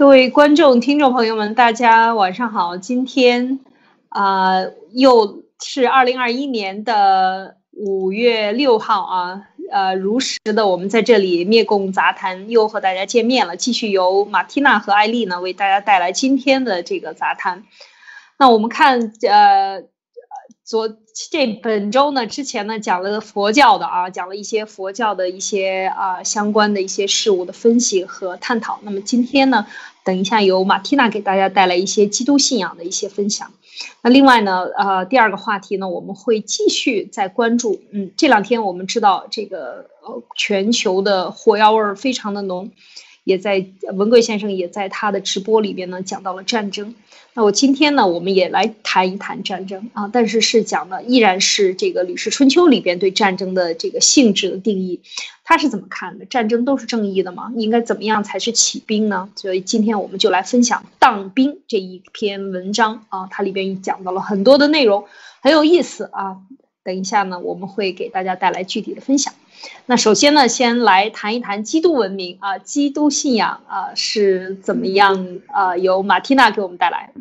各位观众、听众朋友们，大家晚上好。今天啊，又是二零二一年的五月六号啊，呃，如实的，我们在这里灭共杂谈又和大家见面了，继续由马蒂娜和艾丽呢为大家带来今天的这个杂谈。那我们看，呃。昨这本周呢，之前呢讲了佛教的啊，讲了一些佛教的一些啊相关的一些事物的分析和探讨。那么今天呢，等一下由马蒂娜给大家带来一些基督信仰的一些分享。那另外呢，呃，第二个话题呢，我们会继续在关注。嗯，这两天我们知道这个呃全球的火药味儿非常的浓。也在文贵先生也在他的直播里边呢讲到了战争。那我今天呢，我们也来谈一谈战争啊，但是是讲的依然是这个《吕氏春秋》里边对战争的这个性质的定义，他是怎么看的？战争都是正义的吗？应该怎么样才是起兵呢？所以今天我们就来分享《当兵》这一篇文章啊，它里边讲到了很多的内容，很有意思啊。等一下呢，我们会给大家带来具体的分享。那首先呢，先来谈一谈基督文明啊，基督信仰啊是怎么样啊？由马蒂娜给我们带来。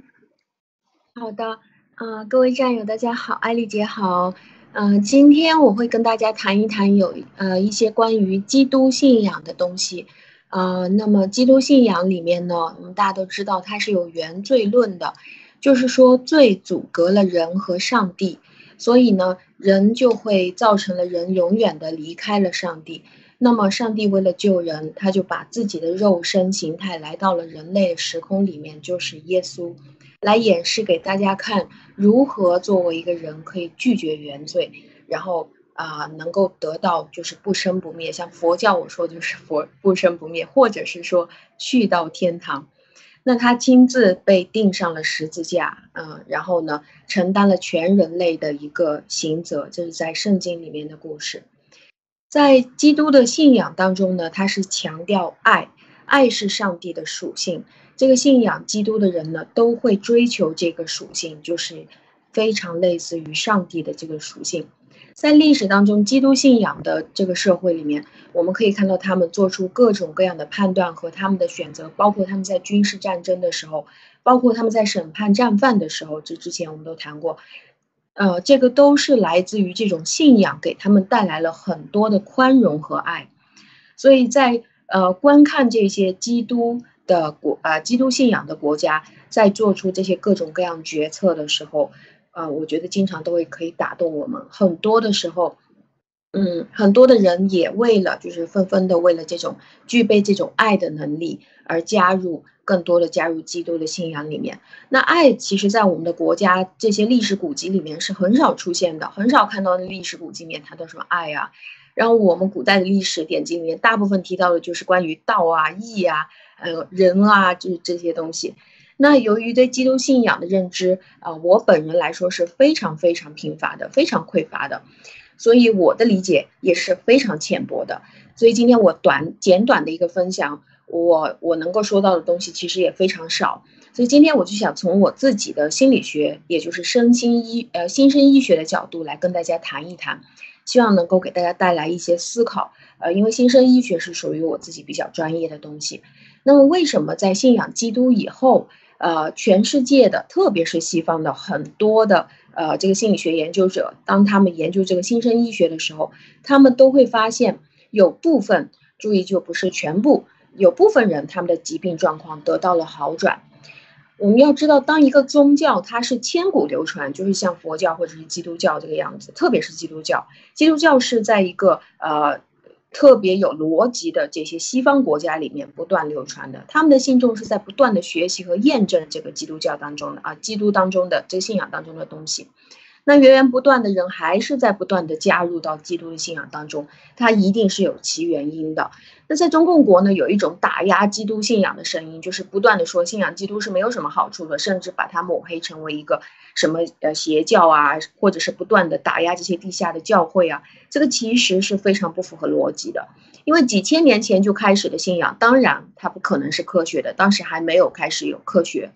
好的，啊，各位战友大家好，艾丽姐好，嗯，今天我会跟大家谈一谈有呃一些关于基督信仰的东西，啊，那么基督信仰里面呢，我们大家都知道它是有原罪论的，就是说罪阻隔了人和上帝。所以呢，人就会造成了人永远的离开了上帝。那么，上帝为了救人，他就把自己的肉身形态来到了人类时空里面，就是耶稣，来演示给大家看如何作为一个人可以拒绝原罪，然后啊，能够得到就是不生不灭。像佛教我说就是佛不生不灭，或者是说去到天堂。那他亲自被钉上了十字架，嗯，然后呢，承担了全人类的一个刑责，这是在圣经里面的故事。在基督的信仰当中呢，他是强调爱，爱是上帝的属性。这个信仰基督的人呢，都会追求这个属性，就是非常类似于上帝的这个属性。在历史当中，基督信仰的这个社会里面，我们可以看到他们做出各种各样的判断和他们的选择，包括他们在军事战争的时候，包括他们在审判战犯的时候，这之前我们都谈过，呃，这个都是来自于这种信仰给他们带来了很多的宽容和爱。所以在呃观看这些基督的国啊基督信仰的国家在做出这些各种各样决策的时候。啊，我觉得经常都会可以打动我们。很多的时候，嗯，很多的人也为了就是纷纷的为了这种具备这种爱的能力而加入更多的加入基督的信仰里面。那爱其实，在我们的国家这些历史古籍里面是很少出现的，很少看到的历史古籍里面谈到什么爱啊。然后我们古代的历史典籍里面，大部分提到的就是关于道啊、义啊、呃人啊，就是这些东西。那由于对基督信仰的认知啊，我本人来说是非常非常贫乏的，非常匮乏的，所以我的理解也是非常浅薄的。所以今天我短简短的一个分享，我我能够说到的东西其实也非常少。所以今天我就想从我自己的心理学，也就是身心医呃新生医学的角度来跟大家谈一谈，希望能够给大家带来一些思考。呃，因为新生医学是属于我自己比较专业的东西。那么为什么在信仰基督以后？呃，全世界的，特别是西方的很多的呃，这个心理学研究者，当他们研究这个新生医学的时候，他们都会发现，有部分，注意就不是全部，有部分人他们的疾病状况得到了好转。我们要知道，当一个宗教它是千古流传，就是像佛教或者是基督教这个样子，特别是基督教，基督教是在一个呃。特别有逻辑的这些西方国家里面不断流传的，他们的信众是在不断的学习和验证这个基督教当中的啊，基督当中的这个信仰当中的东西。那源源不断的人还是在不断的加入到基督的信仰当中，它一定是有其原因的。那在中共国呢，有一种打压基督信仰的声音，就是不断的说信仰基督是没有什么好处的，甚至把它抹黑成为一个什么呃邪教啊，或者是不断的打压这些地下的教会啊，这个其实是非常不符合逻辑的。因为几千年前就开始的信仰，当然它不可能是科学的，当时还没有开始有科学，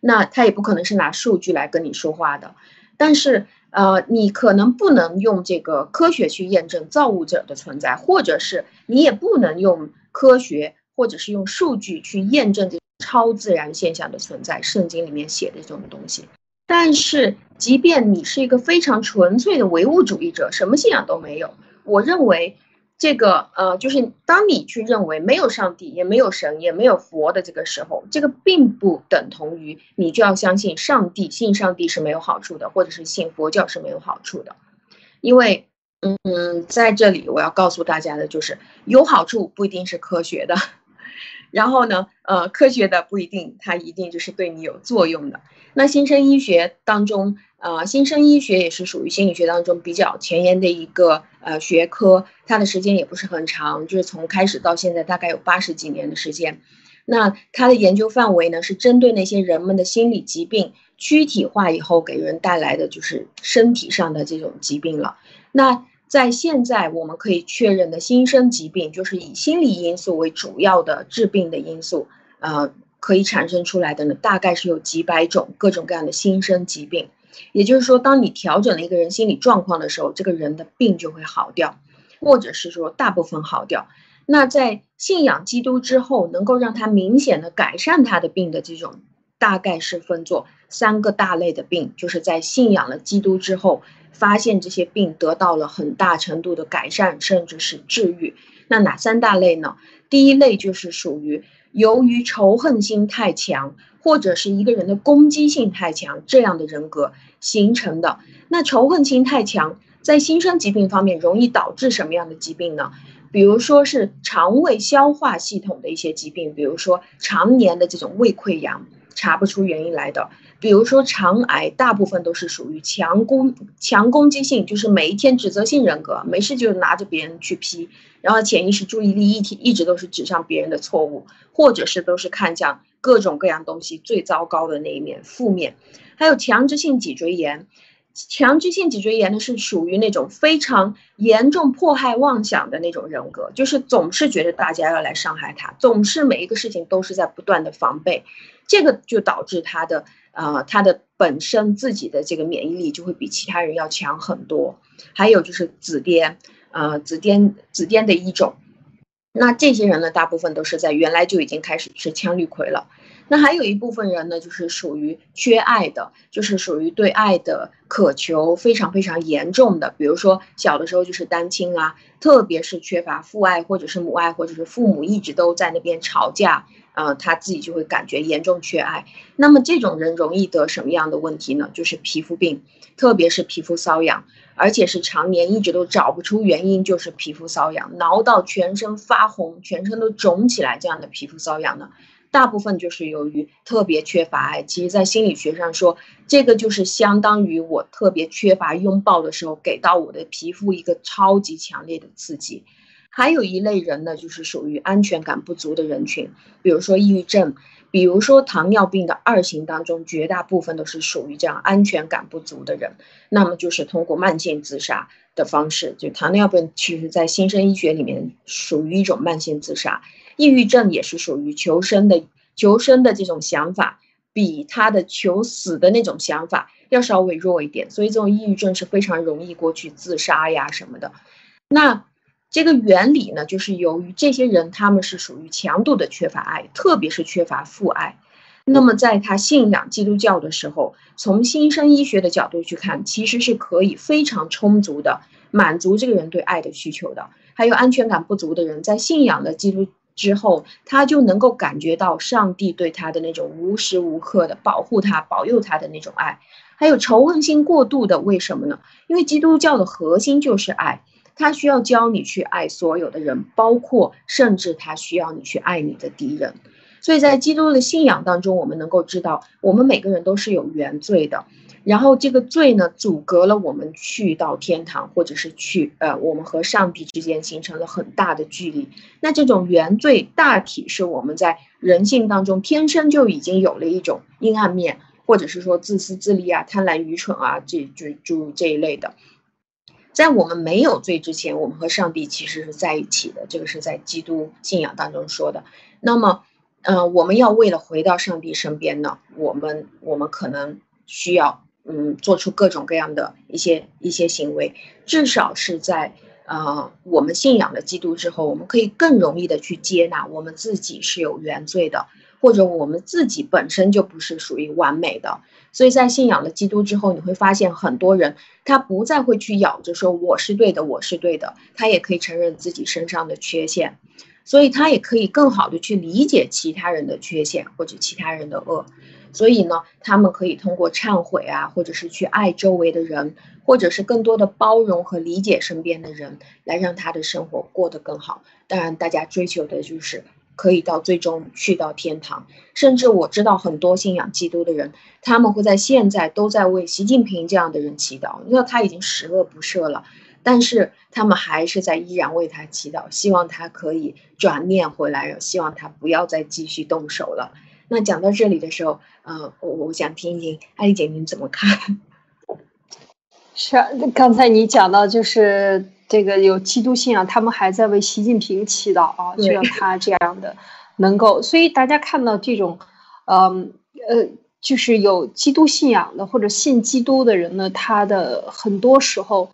那它也不可能是拿数据来跟你说话的。但是，呃，你可能不能用这个科学去验证造物者的存在，或者是你也不能用科学或者是用数据去验证这超自然现象的存在，圣经里面写的这种东西。但是，即便你是一个非常纯粹的唯物主义者，什么信仰都没有，我认为。这个呃，就是当你去认为没有上帝，也没有神，也没有佛的这个时候，这个并不等同于你就要相信上帝，信上帝是没有好处的，或者是信佛教是没有好处的。因为，嗯，在这里我要告诉大家的就是，有好处不一定是科学的，然后呢，呃，科学的不一定它一定就是对你有作用的。那新生医学当中。呃，新生医学也是属于心理学当中比较前沿的一个呃学科，它的时间也不是很长，就是从开始到现在大概有八十几年的时间。那它的研究范围呢，是针对那些人们的心理疾病躯体化以后给人带来的就是身体上的这种疾病了。那在现在我们可以确认的新生疾病，就是以心理因素为主要的致病的因素，呃，可以产生出来的呢，大概是有几百种各种各样的新生疾病。也就是说，当你调整了一个人心理状况的时候，这个人的病就会好掉，或者是说大部分好掉。那在信仰基督之后，能够让他明显的改善他的病的这种，大概是分作三个大类的病，就是在信仰了基督之后，发现这些病得到了很大程度的改善，甚至是治愈。那哪三大类呢？第一类就是属于由于仇恨心太强。或者是一个人的攻击性太强，这样的人格形成的。那仇恨心太强，在新生疾病方面容易导致什么样的疾病呢？比如说是肠胃消化系统的一些疾病，比如说常年的这种胃溃疡，查不出原因来的。比如说肠癌，大部分都是属于强攻强攻击性，就是每一天指责性人格，没事就拿着别人去批，然后潜意识注意力一体一直都是指向别人的错误，或者是都是看向。各种各样东西最糟糕的那一面，负面，还有强制性脊椎炎。强制性脊椎炎呢，是属于那种非常严重迫害妄想的那种人格，就是总是觉得大家要来伤害他，总是每一个事情都是在不断的防备，这个就导致他的呃他的本身自己的这个免疫力就会比其他人要强很多。还有就是紫癜，呃紫癜紫癜的一种。那这些人呢，大部分都是在原来就已经开始吃羟氯喹了。那还有一部分人呢，就是属于缺爱的，就是属于对爱的渴求非常非常严重的。比如说小的时候就是单亲啊，特别是缺乏父爱或者是母爱，或者是父母一直都在那边吵架，呃，他自己就会感觉严重缺爱。那么这种人容易得什么样的问题呢？就是皮肤病，特别是皮肤瘙痒。而且是常年一直都找不出原因，就是皮肤瘙痒，挠到全身发红，全身都肿起来，这样的皮肤瘙痒呢，大部分就是由于特别缺乏爱。其实，在心理学上说，这个就是相当于我特别缺乏拥抱的时候，给到我的皮肤一个超级强烈的刺激。还有一类人呢，就是属于安全感不足的人群，比如说抑郁症。比如说糖尿病的二型当中，绝大部分都是属于这样安全感不足的人，那么就是通过慢性自杀的方式。就糖尿病其实，在新生医学里面属于一种慢性自杀，抑郁症也是属于求生的求生的这种想法，比他的求死的那种想法要稍微弱一点，所以这种抑郁症是非常容易过去自杀呀什么的。那。这个原理呢，就是由于这些人他们是属于强度的缺乏爱，特别是缺乏父爱。那么在他信仰基督教的时候，从新生医学的角度去看，其实是可以非常充足的满足这个人对爱的需求的。还有安全感不足的人，在信仰了基督之后，他就能够感觉到上帝对他的那种无时无刻的保护他、保佑他的那种爱。还有仇恨心过度的，为什么呢？因为基督教的核心就是爱。他需要教你去爱所有的人，包括甚至他需要你去爱你的敌人。所以在基督的信仰当中，我们能够知道，我们每个人都是有原罪的。然后这个罪呢，阻隔了我们去到天堂，或者是去呃，我们和上帝之间形成了很大的距离。那这种原罪大体是我们在人性当中天生就已经有了一种阴暗面，或者是说自私自利啊、贪婪愚蠢啊，这这诸如这一类的。在我们没有罪之前，我们和上帝其实是在一起的。这个是在基督信仰当中说的。那么，呃，我们要为了回到上帝身边呢，我们我们可能需要嗯做出各种各样的一些一些行为。至少是在呃我们信仰了基督之后，我们可以更容易的去接纳我们自己是有原罪的，或者我们自己本身就不是属于完美的。所以在信仰了基督之后，你会发现很多人他不再会去咬着说我是对的，我是对的，他也可以承认自己身上的缺陷，所以他也可以更好的去理解其他人的缺陷或者其他人的恶。所以呢，他们可以通过忏悔啊，或者是去爱周围的人，或者是更多的包容和理解身边的人，来让他的生活过得更好。当然，大家追求的就是。可以到最终去到天堂，甚至我知道很多信仰基督的人，他们会在现在都在为习近平这样的人祈祷，因为他已经十恶不赦了，但是他们还是在依然为他祈祷，希望他可以转念回来，希望他不要再继续动手了。那讲到这里的时候，呃，我我想听一听艾丽姐您怎么看？是啊，刚才你讲到就是。这个有基督信仰，他们还在为习近平祈祷啊，就让他这样的能够。所以大家看到这种，嗯呃，就是有基督信仰的或者信基督的人呢，他的很多时候，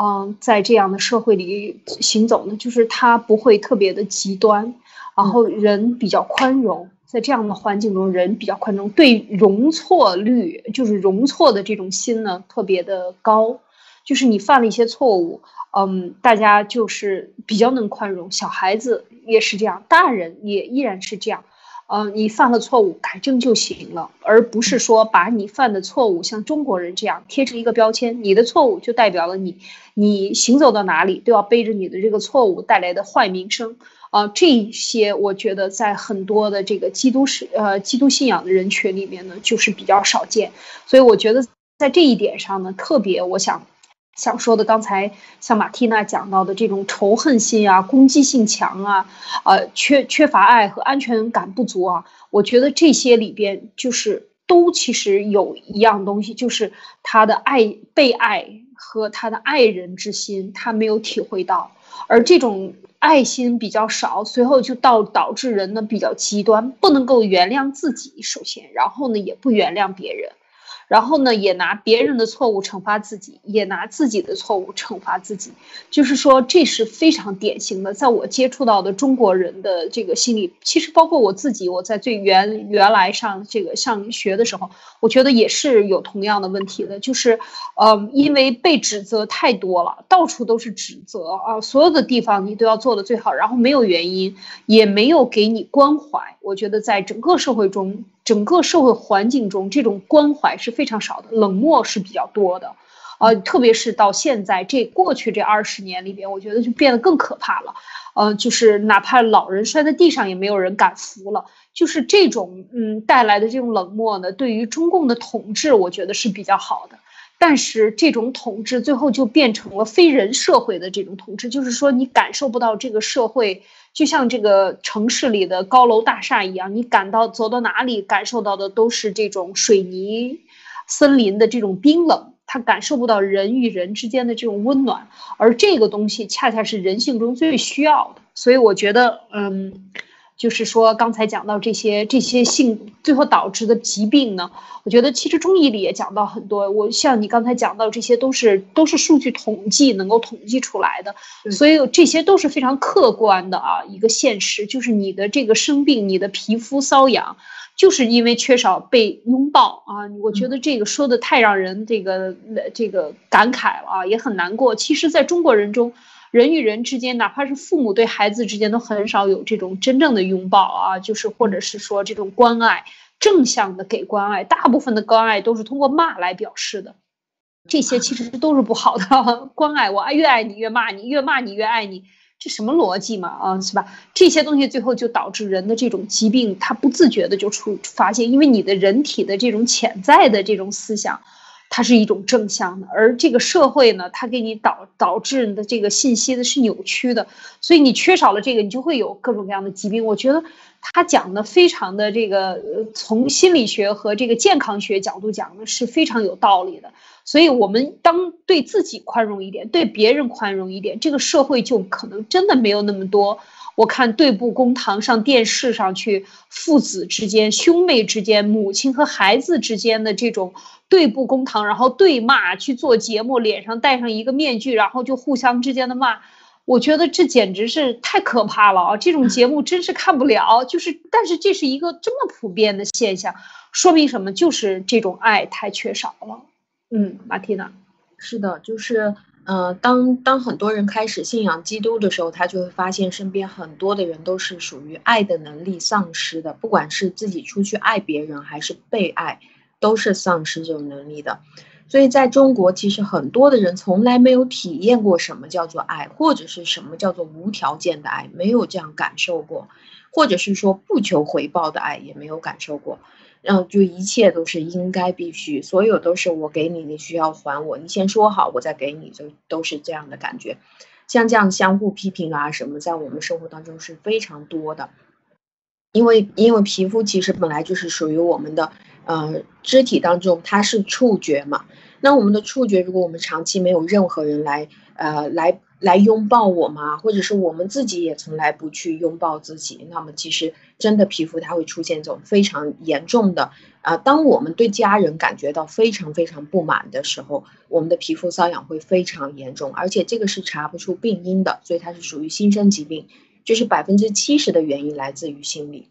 嗯，在这样的社会里行走呢，就是他不会特别的极端，然后人比较宽容，在这样的环境中，人比较宽容，对容错率就是容错的这种心呢，特别的高，就是你犯了一些错误。嗯，大家就是比较能宽容，小孩子也是这样，大人也依然是这样。嗯，你犯了错误，改正就行了，而不是说把你犯的错误像中国人这样贴成一个标签，你的错误就代表了你，你行走到哪里都要背着你的这个错误带来的坏名声。啊，这些我觉得在很多的这个基督是呃基督信仰的人群里面呢，就是比较少见。所以我觉得在这一点上呢，特别我想。想说的，刚才像马蒂娜讲到的这种仇恨心啊、攻击性强啊、呃缺缺乏爱和安全感不足啊，我觉得这些里边就是都其实有一样东西，就是他的爱被爱和他的爱人之心他没有体会到，而这种爱心比较少，随后就到导致人呢比较极端，不能够原谅自己，首先，然后呢也不原谅别人。然后呢，也拿别人的错误惩罚自己，也拿自己的错误惩罚自己，就是说这是非常典型的。在我接触到的中国人的这个心理，其实包括我自己，我在最原原来上这个上学的时候，我觉得也是有同样的问题的，就是，呃，因为被指责太多了，到处都是指责啊，所有的地方你都要做的最好，然后没有原因，也没有给你关怀。我觉得在整个社会中。整个社会环境中，这种关怀是非常少的，冷漠是比较多的，呃，特别是到现在这过去这二十年里边，我觉得就变得更可怕了，呃，就是哪怕老人摔在地上，也没有人敢扶了，就是这种嗯带来的这种冷漠呢，对于中共的统治，我觉得是比较好的。但是这种统治最后就变成了非人社会的这种统治，就是说你感受不到这个社会，就像这个城市里的高楼大厦一样，你感到走到哪里感受到的都是这种水泥森林的这种冰冷，他感受不到人与人之间的这种温暖，而这个东西恰恰是人性中最需要的，所以我觉得，嗯。就是说，刚才讲到这些这些性最后导致的疾病呢，我觉得其实中医里也讲到很多。我像你刚才讲到这些，都是都是数据统计能够统计出来的，所以这些都是非常客观的啊一个现实。就是你的这个生病，你的皮肤瘙痒，就是因为缺少被拥抱啊。我觉得这个说的太让人这个这个感慨了啊，也很难过。其实，在中国人中。人与人之间，哪怕是父母对孩子之间，都很少有这种真正的拥抱啊，就是或者是说这种关爱，正向的给关爱。大部分的关爱都是通过骂来表示的，这些其实都是不好的。关爱我爱，越爱你越骂你，越骂你越爱你，这什么逻辑嘛？啊，是吧？这些东西最后就导致人的这种疾病，他不自觉的就出发现，因为你的人体的这种潜在的这种思想。它是一种正向的，而这个社会呢，它给你导导致的这个信息的是扭曲的，所以你缺少了这个，你就会有各种各样的疾病。我觉得他讲的非常的这个，从心理学和这个健康学角度讲呢，是非常有道理的。所以，我们当对自己宽容一点，对别人宽容一点，这个社会就可能真的没有那么多。我看对簿公堂上电视上去，父子之间、兄妹之间、母亲和孩子之间的这种对簿公堂，然后对骂去做节目，脸上戴上一个面具，然后就互相之间的骂。我觉得这简直是太可怕了啊！这种节目真是看不了。就是，但是这是一个这么普遍的现象，说明什么？就是这种爱太缺少了。嗯，马蒂娜，是的，就是，呃，当当很多人开始信仰基督的时候，他就会发现身边很多的人都是属于爱的能力丧失的，不管是自己出去爱别人，还是被爱，都是丧失这种能力的。所以，在中国，其实很多的人从来没有体验过什么叫做爱，或者是什么叫做无条件的爱，没有这样感受过，或者是说不求回报的爱也没有感受过。然后，就一切都是应该必须，所有都是我给你，你需要还我，你先说好，我再给你，就都是这样的感觉。像这样相互批评啊什么，在我们生活当中是非常多的。因为因为皮肤其实本来就是属于我们的。呃，肢体当中它是触觉嘛？那我们的触觉，如果我们长期没有任何人来，呃，来来拥抱我吗，或者是我们自己也从来不去拥抱自己，那么其实真的皮肤它会出现这种非常严重的啊。当我们对家人感觉到非常非常不满的时候，我们的皮肤瘙痒会非常严重，而且这个是查不出病因的，所以它是属于新生疾病，就是百分之七十的原因来自于心理。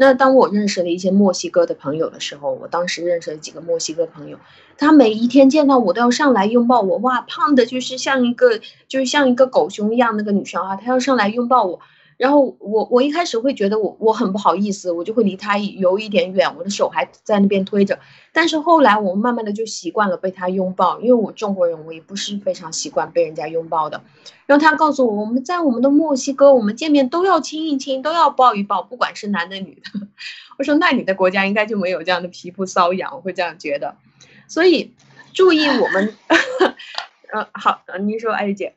那当我认识了一些墨西哥的朋友的时候，我当时认识了几个墨西哥朋友，他每一天见到我都要上来拥抱我，哇，胖的就是像一个就是像一个狗熊一样那个女生啊，她要上来拥抱我。然后我我一开始会觉得我我很不好意思，我就会离他有一点远，我的手还在那边推着。但是后来我慢慢的就习惯了被他拥抱，因为我中国人我也不是非常习惯被人家拥抱的。然后他告诉我，我们在我们的墨西哥，我们见面都要亲一亲，都要抱一抱，不管是男的女的。我说那你的国家应该就没有这样的皮肤瘙痒，我会这样觉得。所以注意我们，嗯，好，您说，艾丽姐。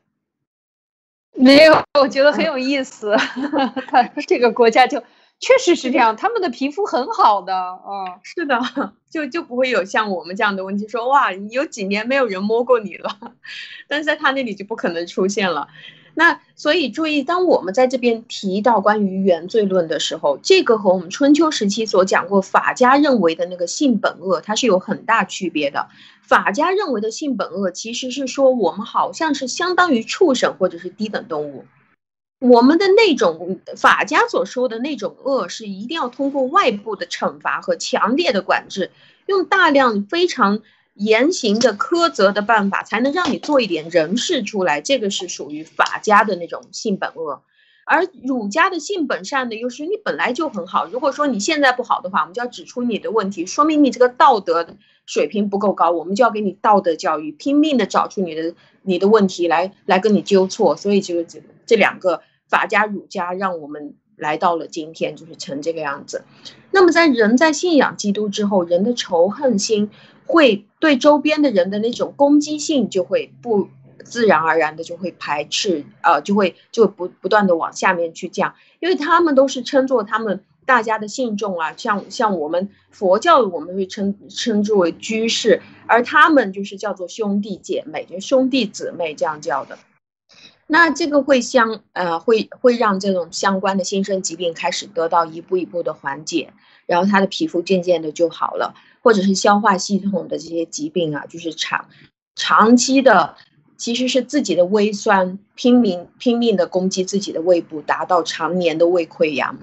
没有，我觉得很有意思。他这个国家就确实是这样，他们的皮肤很好的。嗯，是的，就就不会有像我们这样的问题，说哇，有几年没有人摸过你了，但是在他那里就不可能出现了。那所以注意，当我们在这边提到关于原罪论的时候，这个和我们春秋时期所讲过法家认为的那个性本恶，它是有很大区别的。法家认为的性本恶，其实是说我们好像是相当于畜生或者是低等动物。我们的那种法家所说的那种恶，是一定要通过外部的惩罚和强烈的管制，用大量非常。严刑的苛责的办法，才能让你做一点人事出来。这个是属于法家的那种性本恶，而儒家的性本善的，又是你本来就很好。如果说你现在不好的话，我们就要指出你的问题，说明你这个道德水平不够高，我们就要给你道德教育，拼命的找出你的你的问题来，来跟你纠错。所以就这这两个法家儒家，让我们来到了今天，就是成这个样子。那么在人在信仰基督之后，人的仇恨心。会对周边的人的那种攻击性就会不自然而然的就会排斥，呃，就会就不不断的往下面去降，因为他们都是称作他们大家的信众啊，像像我们佛教我们会称称之为居士，而他们就是叫做兄弟姐妹，就兄弟姊妹这样叫的。那这个会相呃会会让这种相关的新生疾病开始得到一步一步的缓解，然后他的皮肤渐渐的就好了。或者是消化系统的这些疾病啊，就是长长期的，其实是自己的胃酸拼命拼命的攻击自己的胃部，达到常年的胃溃疡，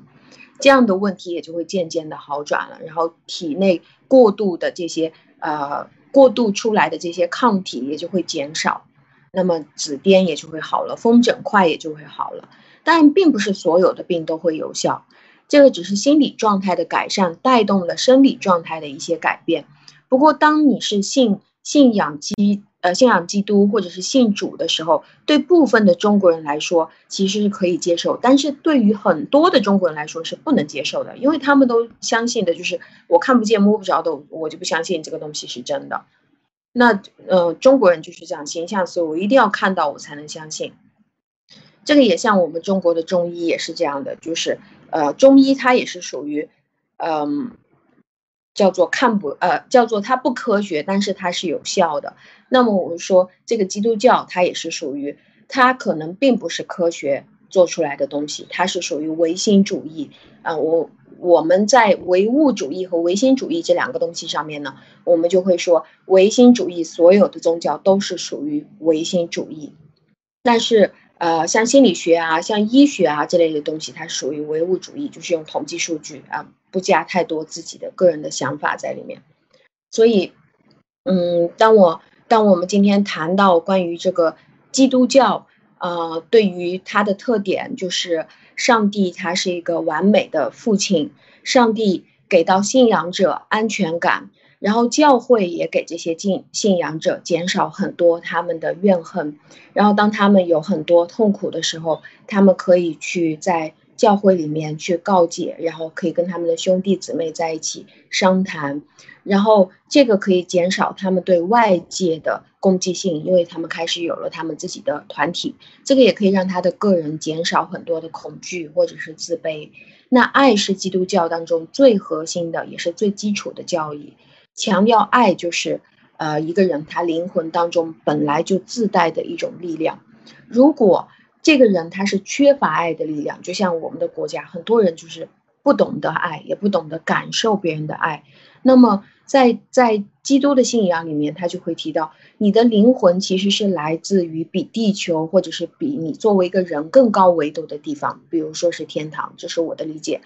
这样的问题也就会渐渐的好转了。然后体内过度的这些呃过度出来的这些抗体也就会减少，那么紫癜也就会好了，风疹块也就会好了。但并不是所有的病都会有效。这个只是心理状态的改善带动了生理状态的一些改变。不过，当你是信信仰基呃信仰基督或者是信主的时候，对部分的中国人来说其实是可以接受，但是对于很多的中国人来说是不能接受的，因为他们都相信的就是我看不见摸不着的，我就不相信这个东西是真的。那呃，中国人就是这样形象，所以我一定要看到我才能相信。这个也像我们中国的中医也是这样的，就是。呃，中医它也是属于，嗯，叫做看不呃，叫做它不科学，但是它是有效的。那么我们说，这个基督教它也是属于，它可能并不是科学做出来的东西，它是属于唯心主义啊。我我们在唯物主义和唯心主义这两个东西上面呢，我们就会说，唯心主义所有的宗教都是属于唯心主义，但是。呃，像心理学啊，像医学啊这类的东西，它属于唯物主义，就是用统计数据啊，不加太多自己的个人的想法在里面。所以，嗯，当我当我们今天谈到关于这个基督教，呃，对于它的特点，就是上帝他是一个完美的父亲，上帝给到信仰者安全感。然后教会也给这些信信仰者减少很多他们的怨恨，然后当他们有很多痛苦的时候，他们可以去在教会里面去告解，然后可以跟他们的兄弟姊妹在一起商谈，然后这个可以减少他们对外界的攻击性，因为他们开始有了他们自己的团体，这个也可以让他的个人减少很多的恐惧或者是自卑。那爱是基督教当中最核心的，也是最基础的教义。强调爱就是，呃，一个人他灵魂当中本来就自带的一种力量。如果这个人他是缺乏爱的力量，就像我们的国家，很多人就是不懂得爱，也不懂得感受别人的爱。那么在在基督的信仰里面，他就会提到，你的灵魂其实是来自于比地球或者是比你作为一个人更高维度的地方，比如说是天堂，这是我的理解。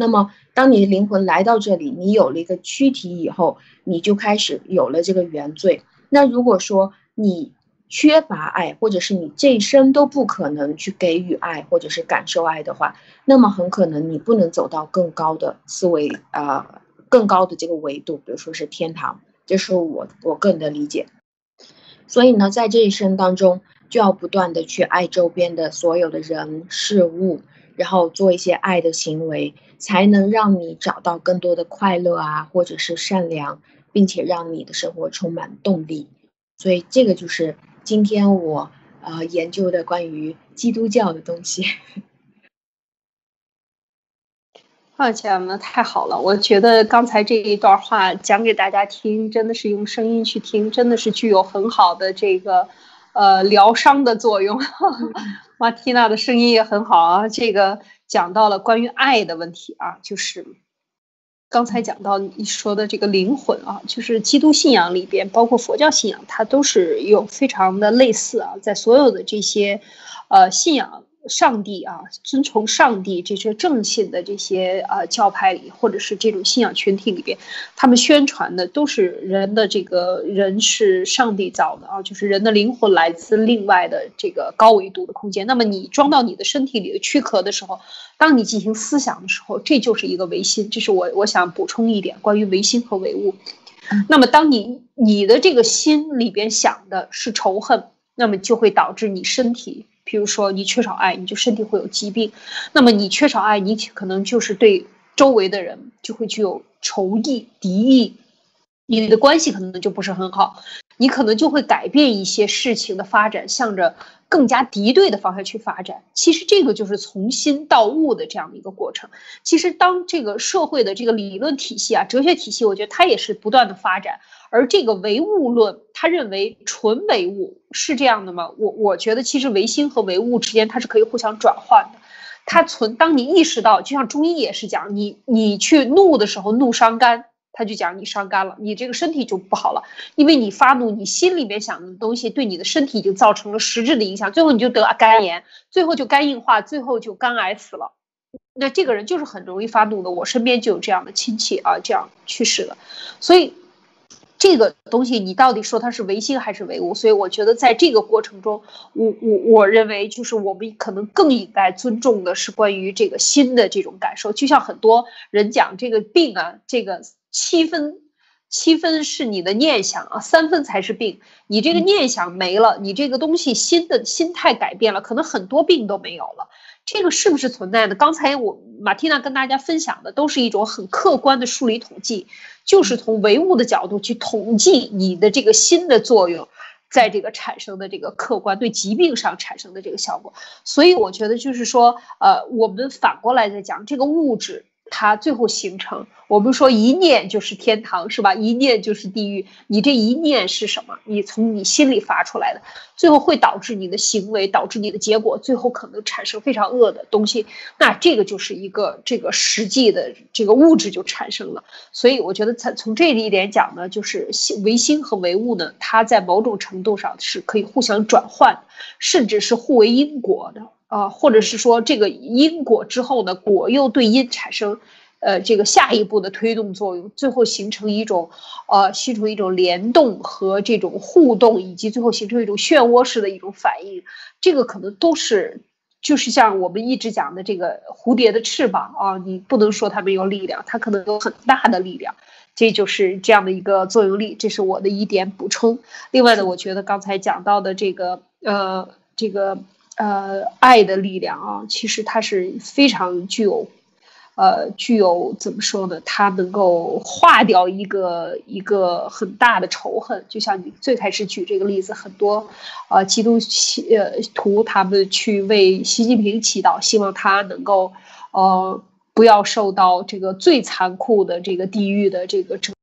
那么，当你的灵魂来到这里，你有了一个躯体以后，你就开始有了这个原罪。那如果说你缺乏爱，或者是你这一生都不可能去给予爱，或者是感受爱的话，那么很可能你不能走到更高的思维呃，更高的这个维度，比如说是天堂。这是我我个人的理解。所以呢，在这一生当中，就要不断的去爱周边的所有的人事物。然后做一些爱的行为，才能让你找到更多的快乐啊，或者是善良，并且让你的生活充满动力。所以这个就是今天我呃研究的关于基督教的东西。啊，讲的太好了！我觉得刚才这一段话讲给大家听，真的是用声音去听，真的是具有很好的这个呃疗伤的作用。马蒂娜的声音也很好啊，这个讲到了关于爱的问题啊，就是刚才讲到你说的这个灵魂啊，就是基督信仰里边，包括佛教信仰，它都是有非常的类似啊，在所有的这些呃信仰。上帝啊，遵从上帝这些正信的这些啊教派里，或者是这种信仰群体里边，他们宣传的都是人的这个人是上帝造的啊，就是人的灵魂来自另外的这个高维度的空间。那么你装到你的身体里的躯壳的时候，当你进行思想的时候，这就是一个唯心。这是我我想补充一点关于唯心和唯物。那么当你你的这个心里边想的是仇恨，那么就会导致你身体。比如说你缺少爱，你就身体会有疾病。那么你缺少爱，你可能就是对周围的人就会具有仇意、敌意，你的关系可能就不是很好。你可能就会改变一些事情的发展，向着更加敌对的方向去发展。其实这个就是从心到物的这样的一个过程。其实当这个社会的这个理论体系啊、哲学体系，我觉得它也是不断的发展。而这个唯物论，他认为纯唯物是这样的吗？我我觉得其实唯心和唯物之间它是可以互相转换的。它存，当你意识到，就像中医也是讲，你你去怒的时候，怒伤肝，他就讲你伤肝了，你这个身体就不好了，因为你发怒，你心里面想的东西对你的身体已经造成了实质的影响，最后你就得肝炎，最后就肝硬化，最后就肝癌死了。那这个人就是很容易发怒的，我身边就有这样的亲戚啊，这样去世的，所以。这个东西你到底说它是唯心还是唯物？所以我觉得在这个过程中，我我我认为就是我们可能更应该尊重的是关于这个心的这种感受。就像很多人讲这个病啊，这个七分七分是你的念想啊，三分才是病。你这个念想没了，你这个东西心的心态改变了，可能很多病都没有了。这个是不是存在的？刚才我马蒂娜跟大家分享的都是一种很客观的数理统计，就是从唯物的角度去统计你的这个心的作用，在这个产生的这个客观对疾病上产生的这个效果。所以我觉得就是说，呃，我们反过来再讲这个物质，它最后形成。我们说一念就是天堂，是吧？一念就是地狱。你这一念是什么？你从你心里发出来的，最后会导致你的行为，导致你的结果，最后可能产生非常恶的东西。那这个就是一个这个实际的这个物质就产生了。所以我觉得从从这一点讲呢，就是唯心和唯物呢，它在某种程度上是可以互相转换，甚至是互为因果的啊，或者是说这个因果之后呢，果又对因产生。呃，这个下一步的推动作用，最后形成一种，呃，形成一种联动和这种互动，以及最后形成一种漩涡式的一种反应，这个可能都是，就是像我们一直讲的这个蝴蝶的翅膀啊，你不能说它没有力量，它可能有很大的力量，这就是这样的一个作用力，这是我的一点补充。另外呢，我觉得刚才讲到的这个，呃，这个，呃，爱的力量啊，其实它是非常具有。呃，具有怎么说呢？它能够化掉一个一个很大的仇恨，就像你最开始举这个例子，很多呃基督呃徒他们去为习近平祈祷，希望他能够呃不要受到这个最残酷的这个地狱的这个整，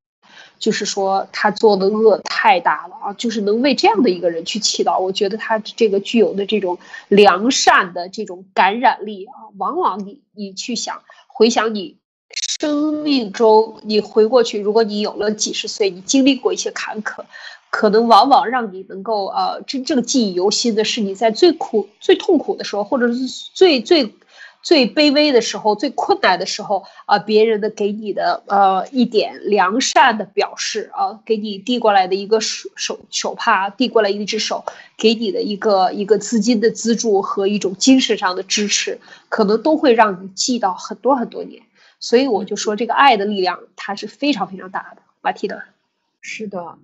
就是说他做的恶太大了啊！就是能为这样的一个人去祈祷，我觉得他这个具有的这种良善的这种感染力啊，往往你你去想。回想你生命中，你回过去，如果你有了几十岁，你经历过一些坎坷，可能往往让你能够呃真正记忆犹新的是你在最苦、最痛苦的时候，或者是最最最卑微的时候、最困难的时候啊，别人的给你的呃一点良善的表示啊，给你递过来的一个手手手帕，递过来一只手，给你的一个一个资金的资助和一种精神上的支持。可能都会让你记到很多很多年，所以我就说这个爱的力量它是非常非常大的。马蒂的，是的，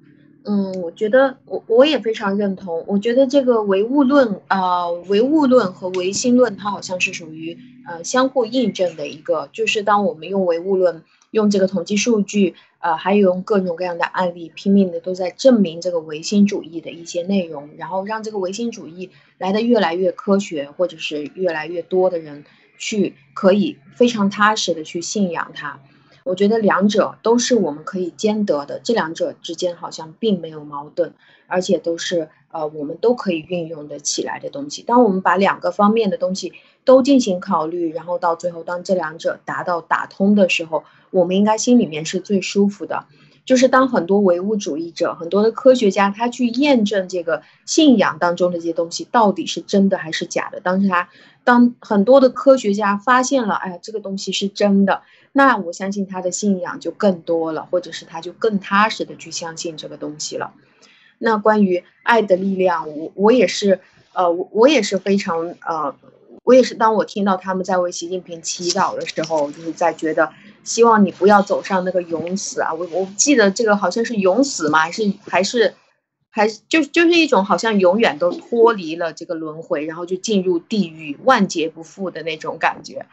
嗯，我觉得我我也非常认同。我觉得这个唯物论啊，唯物论和唯心论它好像是属于呃相互印证的一个，就是当我们用唯物论。用这个统计数据，呃，还有用各种各样的案例，拼命的都在证明这个唯心主义的一些内容，然后让这个唯心主义来的越来越科学，或者是越来越多的人去可以非常踏实的去信仰它。我觉得两者都是我们可以兼得的，这两者之间好像并没有矛盾，而且都是呃我们都可以运用的起来的东西。当我们把两个方面的东西都进行考虑，然后到最后当这两者达到打通的时候，我们应该心里面是最舒服的。就是当很多唯物主义者、很多的科学家他去验证这个信仰当中的这些东西到底是真的还是假的，当他当很多的科学家发现了，哎呀，这个东西是真的。那我相信他的信仰就更多了，或者是他就更踏实的去相信这个东西了。那关于爱的力量，我我也是，呃，我也是非常，呃，我也是当我听到他们在为习近平祈祷的时候，就是在觉得希望你不要走上那个永死啊。我我记得这个好像是永死嘛，还是还是还就就是一种好像永远都脱离了这个轮回，然后就进入地狱，万劫不复的那种感觉。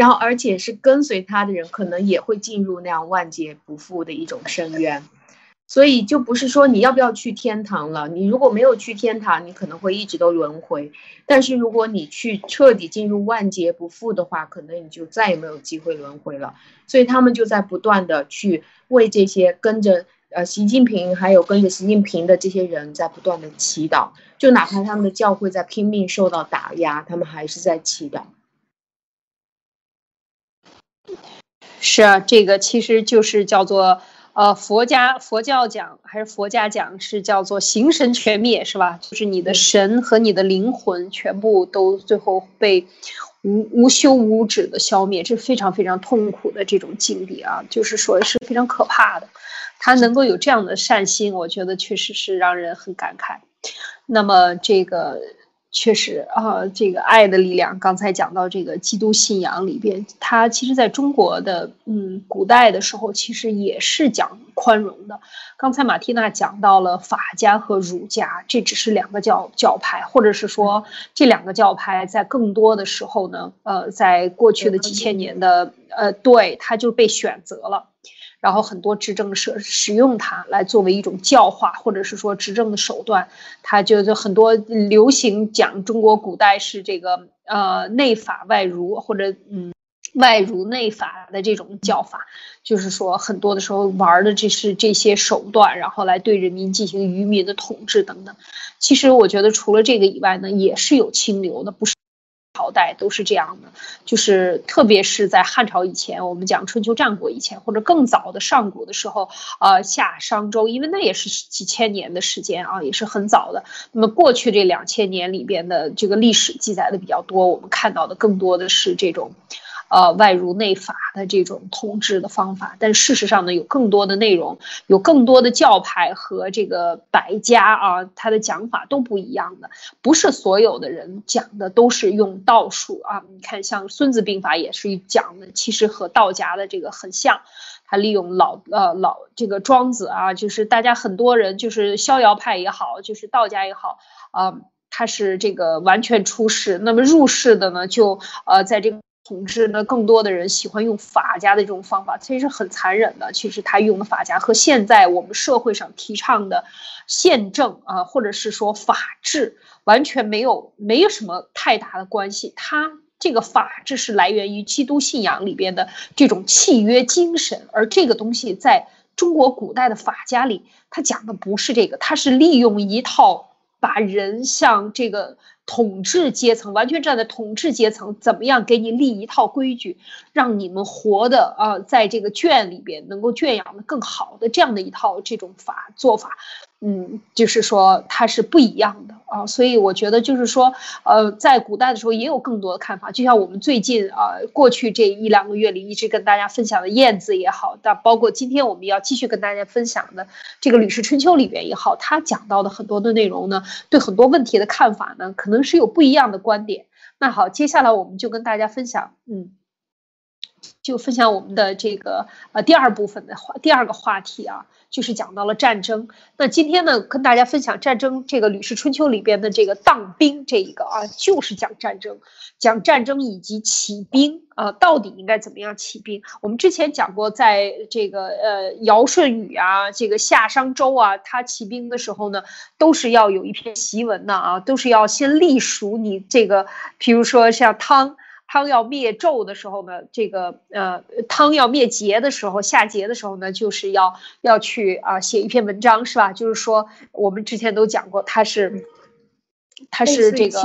然后，而且是跟随他的人，可能也会进入那样万劫不复的一种深渊。所以，就不是说你要不要去天堂了。你如果没有去天堂，你可能会一直都轮回；但是，如果你去彻底进入万劫不复的话，可能你就再也没有机会轮回了。所以，他们就在不断的去为这些跟着呃习近平，还有跟着习近平的这些人在不断的祈祷。就哪怕他们的教会在拼命受到打压，他们还是在祈祷。是啊，这个其实就是叫做呃佛家佛教讲还是佛家讲是叫做形神全灭是吧？就是你的神和你的灵魂全部都最后被无无休无止的消灭，这是非常非常痛苦的这种境地啊，就是说是非常可怕的。他能够有这样的善心，我觉得确实是让人很感慨。那么这个。确实啊，这个爱的力量，刚才讲到这个基督信仰里边，它其实在中国的嗯古代的时候，其实也是讲宽容的。刚才马蒂娜讲到了法家和儒家，这只是两个教教派，或者是说这两个教派在更多的时候呢，呃，在过去的几千年的呃，对，他就被选择了。然后很多执政使使用它来作为一种教化，或者是说执政的手段，它就就很多流行讲中国古代是这个呃内法外儒，或者嗯外儒内法的这种教法，就是说很多的时候玩的这是这些手段，然后来对人民进行愚民的统治等等。其实我觉得除了这个以外呢，也是有清流的，不是。朝代都是这样的，就是特别是在汉朝以前，我们讲春秋战国以前，或者更早的上古的时候，呃，夏商周，因为那也是几千年的时间啊，也是很早的。那么过去这两千年里边的这个历史记载的比较多，我们看到的更多的是这种。呃，外儒内法的这种统治的方法，但事实上呢，有更多的内容，有更多的教派和这个百家啊，他的讲法都不一样的，不是所有的人讲的都是用道术啊。你看，像《孙子兵法》也是讲的，其实和道家的这个很像，他利用老呃老这个庄子啊，就是大家很多人就是逍遥派也好，就是道家也好啊，他是这个完全出世，那么入世的呢，就呃在这个。统治呢，更多的人喜欢用法家的这种方法，其实是很残忍的。其实他用的法家和现在我们社会上提倡的宪政啊，或者是说法治，完全没有没有什么太大的关系。他这个法治是来源于基督信仰里边的这种契约精神，而这个东西在中国古代的法家里，他讲的不是这个，他是利用一套把人像这个。统治阶层完全站在统治阶层，怎么样给你立一套规矩，让你们活的啊，在这个圈里边能够圈养的更好的这样的一套这种法做法。嗯，就是说它是不一样的啊，所以我觉得就是说，呃，在古代的时候也有更多的看法，就像我们最近啊，过去这一两个月里一直跟大家分享的燕子也好，但包括今天我们要继续跟大家分享的这个《吕氏春秋》里边也好，他讲到的很多的内容呢，对很多问题的看法呢，可能是有不一样的观点。那好，接下来我们就跟大家分享，嗯。就分享我们的这个呃第二部分的话，第二个话题啊，就是讲到了战争。那今天呢，跟大家分享战争这个《吕氏春秋》里边的这个当兵这一个啊，就是讲战争，讲战争以及起兵啊，到底应该怎么样起兵？我们之前讲过，在这个呃尧舜禹啊，这个夏商周啊，他起兵的时候呢，都是要有一篇檄文的啊，都是要先隶属你这个，比如说像汤。汤要灭纣的时候呢，这个呃，汤要灭桀的时候，夏桀的时候呢，就是要要去啊写一篇文章，是吧？就是说我们之前都讲过，他是他是这个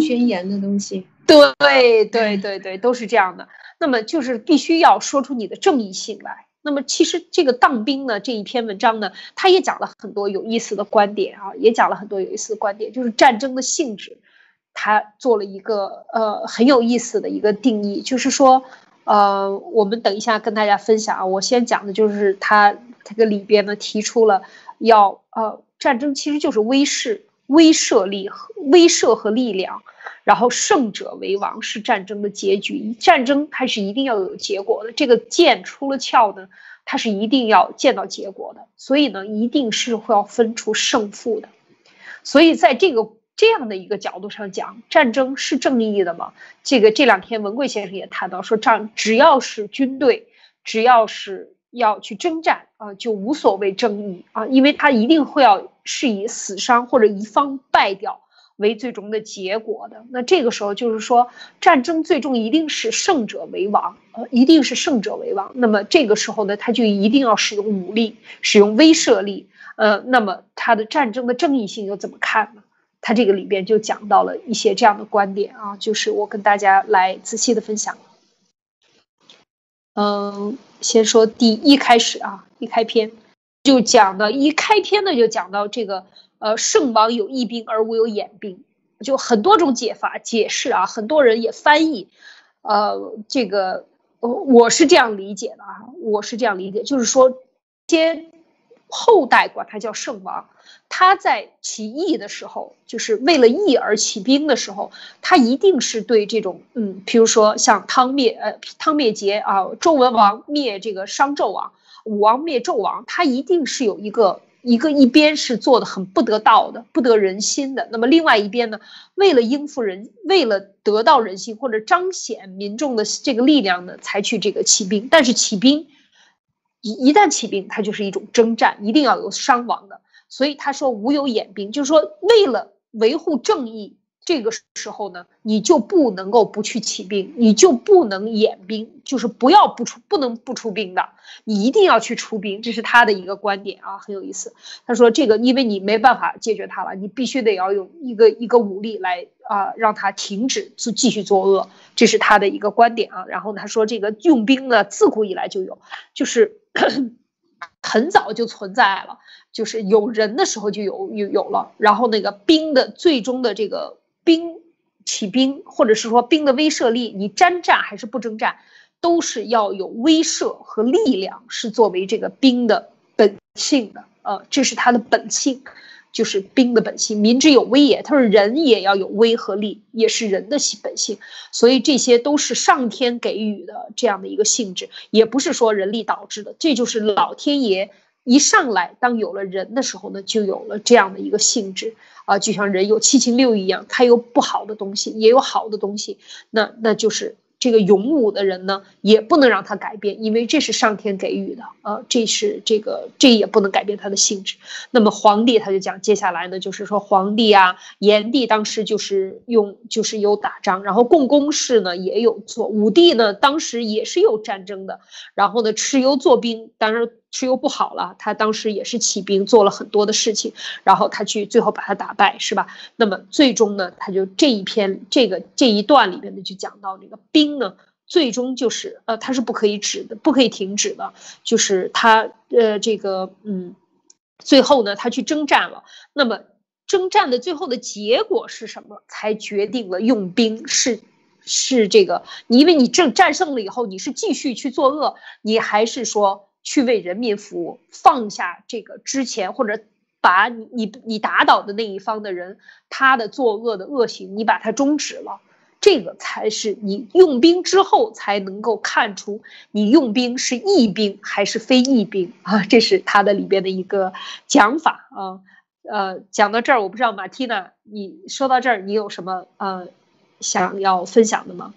宣言的东西，对对对对，都是这样的。那么就是必须要说出你的正义性来。那么其实这个当兵呢这一篇文章呢，他也讲了很多有意思的观点啊，也讲了很多有意思的观点，就是战争的性质。他做了一个呃很有意思的一个定义，就是说，呃，我们等一下跟大家分享啊。我先讲的就是他这个里边呢提出了要呃战争其实就是威势、威慑力和威慑和力量，然后胜者为王是战争的结局。战争它是一定要有结果的，这个剑出了鞘呢，它是一定要见到结果的，所以呢一定是会要分出胜负的。所以在这个。这样的一个角度上讲，战争是正义的吗？这个这两天文贵先生也谈到说，战只要是军队，只要是要去征战啊，就无所谓正义啊，因为他一定会要是以死伤或者一方败掉为最终的结果的。那这个时候就是说，战争最终一定是胜者为王，呃，一定是胜者为王。那么这个时候呢，他就一定要使用武力，使用威慑力，呃，那么他的战争的正义性又怎么看呢？他这个里边就讲到了一些这样的观点啊，就是我跟大家来仔细的分享。嗯，先说第一开始啊，一开篇就讲的一开篇呢就讲到这个呃，圣王有义兵而无有眼病，就很多种解法解释啊，很多人也翻译，呃，这个我我是这样理解的啊，我是这样理解，就是说，先后代管他叫圣王。他在起义的时候，就是为了义而起兵的时候，他一定是对这种，嗯，比如说像汤灭，呃，汤灭桀啊，周文王灭这个商纣王，武王灭纣王，他一定是有一个一个一边是做的很不得道的，不得人心的，那么另外一边呢，为了应付人，为了得到人心或者彰显民众的这个力量呢，才去这个起兵。但是起兵一一旦起兵，它就是一种征战，一定要有伤亡的。所以他说无有掩兵，就是说为了维护正义，这个时候呢，你就不能够不去起兵，你就不能掩兵，就是不要不出，不能不出兵的，你一定要去出兵，这是他的一个观点啊，很有意思。他说这个，因为你没办法解决他了，你必须得要用一个一个武力来啊，让他停止继继续作恶，这是他的一个观点啊。然后他说这个用兵呢，自古以来就有，就是 很早就存在了，就是有人的时候就有有有了，然后那个兵的最终的这个。兵起兵，或者是说兵的威慑力，你征战还是不征战，都是要有威慑和力量，是作为这个兵的本性的。呃，这是他的本性，就是兵的本性。民之有威也，他说人也要有威和力，也是人的性本性。所以这些都是上天给予的这样的一个性质，也不是说人力导致的，这就是老天爷。一上来，当有了人的时候呢，就有了这样的一个性质啊，就像人有七情六欲一样，他有不好的东西，也有好的东西，那那就是。这个勇武的人呢，也不能让他改变，因为这是上天给予的，呃，这是这个，这也不能改变他的性质。那么皇帝他就讲，接下来呢，就是说皇帝啊，炎帝当时就是用，就是有打仗，然后共工氏呢也有做，武帝呢当时也是有战争的，然后呢蚩尤做兵，当然蚩尤不好了，他当时也是起兵做了很多的事情，然后他去最后把他打败，是吧？那么最终呢，他就这一篇这个这一段里边呢就讲到这个兵。呢，最终就是呃，它是不可以止的，不可以停止的，就是他呃，这个嗯，最后呢，他去征战了。那么征战的最后的结果是什么？才决定了用兵是是这个，因为你正战胜了以后，你是继续去作恶，你还是说去为人民服务，放下这个之前或者把你你你打倒的那一方的人他的作恶的恶行，你把它终止了。这个才是你用兵之后才能够看出你用兵是义兵还是非义兵啊，这是他的里边的一个讲法啊。呃，讲到这儿，我不知道马蒂娜，你说到这儿，你有什么呃想要分享的吗？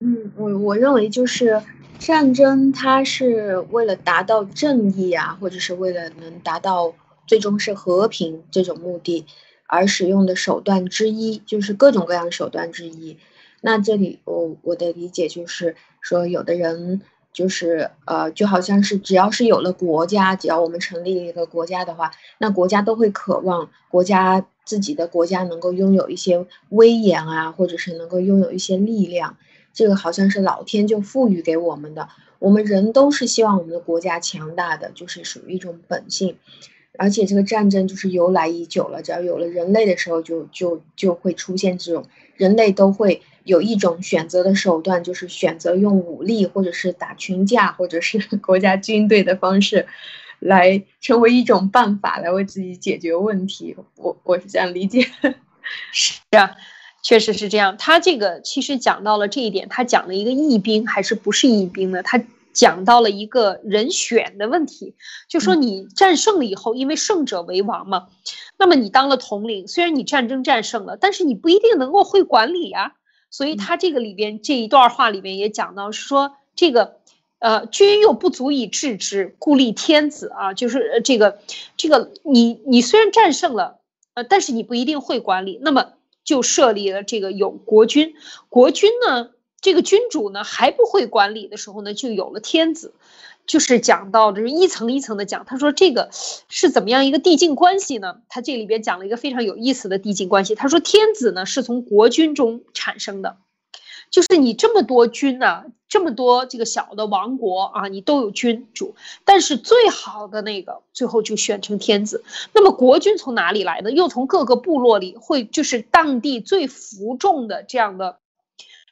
嗯，我我认为就是战争，它是为了达到正义啊，或者是为了能达到最终是和平这种目的。而使用的手段之一，就是各种各样手段之一。那这里我我的理解就是说，有的人就是呃，就好像是只要是有了国家，只要我们成立一个国家的话，那国家都会渴望国家自己的国家能够拥有一些威严啊，或者是能够拥有一些力量。这个好像是老天就赋予给我们的。我们人都是希望我们的国家强大的，就是属于一种本性。而且这个战争就是由来已久了，只要有了人类的时候，就就就会出现这种人类都会有一种选择的手段，就是选择用武力，或者是打群架，或者是 国家军队的方式，来成为一种办法来为自己解决问题。我我是这样理解。是啊，确实是这样。他这个其实讲到了这一点，他讲了一个义兵还是不是义兵呢？他。讲到了一个人选的问题，就说你战胜了以后，因为胜者为王嘛，那么你当了统领，虽然你战争战胜了，但是你不一定能够会管理啊。所以他这个里边这一段话里面也讲到，说这个，呃，君又不足以治之，故立天子啊，就是这个，这个你你虽然战胜了，呃，但是你不一定会管理，那么就设立了这个有国君，国君呢。这个君主呢还不会管理的时候呢，就有了天子，就是讲到这是一层一层的讲。他说这个是怎么样一个递进关系呢？他这里边讲了一个非常有意思的递进关系。他说天子呢是从国君中产生的，就是你这么多君呢，这么多这个小的王国啊，你都有君主，但是最好的那个最后就选成天子。那么国君从哪里来的？又从各个部落里会就是当地最服众的这样的。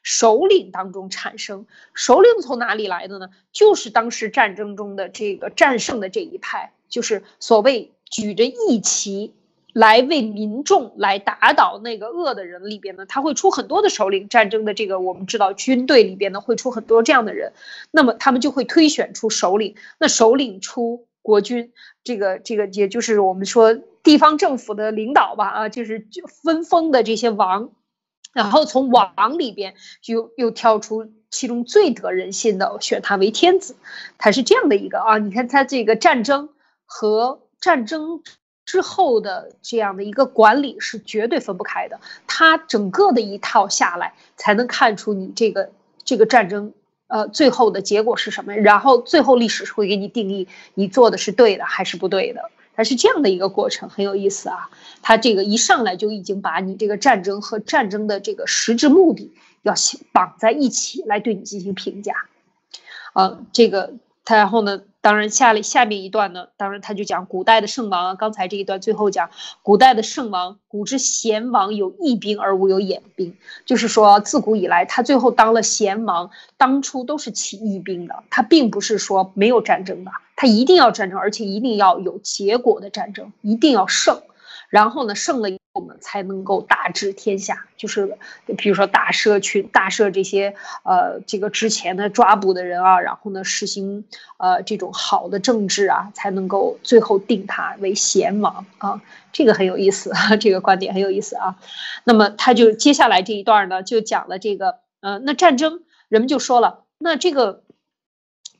首领当中产生，首领从哪里来的呢？就是当时战争中的这个战胜的这一派，就是所谓举着义旗来为民众来打倒那个恶的人里边呢，他会出很多的首领。战争的这个我们知道，军队里边呢会出很多这样的人，那么他们就会推选出首领。那首领出国君，这个这个也就是我们说地方政府的领导吧，啊，就是分封的这些王。然后从王里边就又挑出其中最得人心的，选他为天子，他是这样的一个啊。你看他这个战争和战争之后的这样的一个管理是绝对分不开的。它整个的一套下来，才能看出你这个这个战争，呃，最后的结果是什么。然后最后历史会给你定义，你做的是对的还是不对的。它是这样的一个过程，很有意思啊。它这个一上来就已经把你这个战争和战争的这个实质目的要绑在一起来对你进行评价。呃，这个他然后呢？当然，下了下面一段呢，当然他就讲古代的圣王啊。刚才这一段最后讲古代的圣王，古之贤王有义兵而无有掩兵，就是说自古以来他最后当了贤王，当初都是起义兵的，他并不是说没有战争的，他一定要战争，而且一定要有结果的战争，一定要胜。然后呢，胜了以后呢，才能够大治天下。就是，比如说大赦群、大赦这些呃，这个之前的抓捕的人啊，然后呢，实行呃这种好的政治啊，才能够最后定他为贤王啊。这个很有意思，这个观点很有意思啊。那么他就接下来这一段呢，就讲了这个呃，那战争，人们就说了，那这个。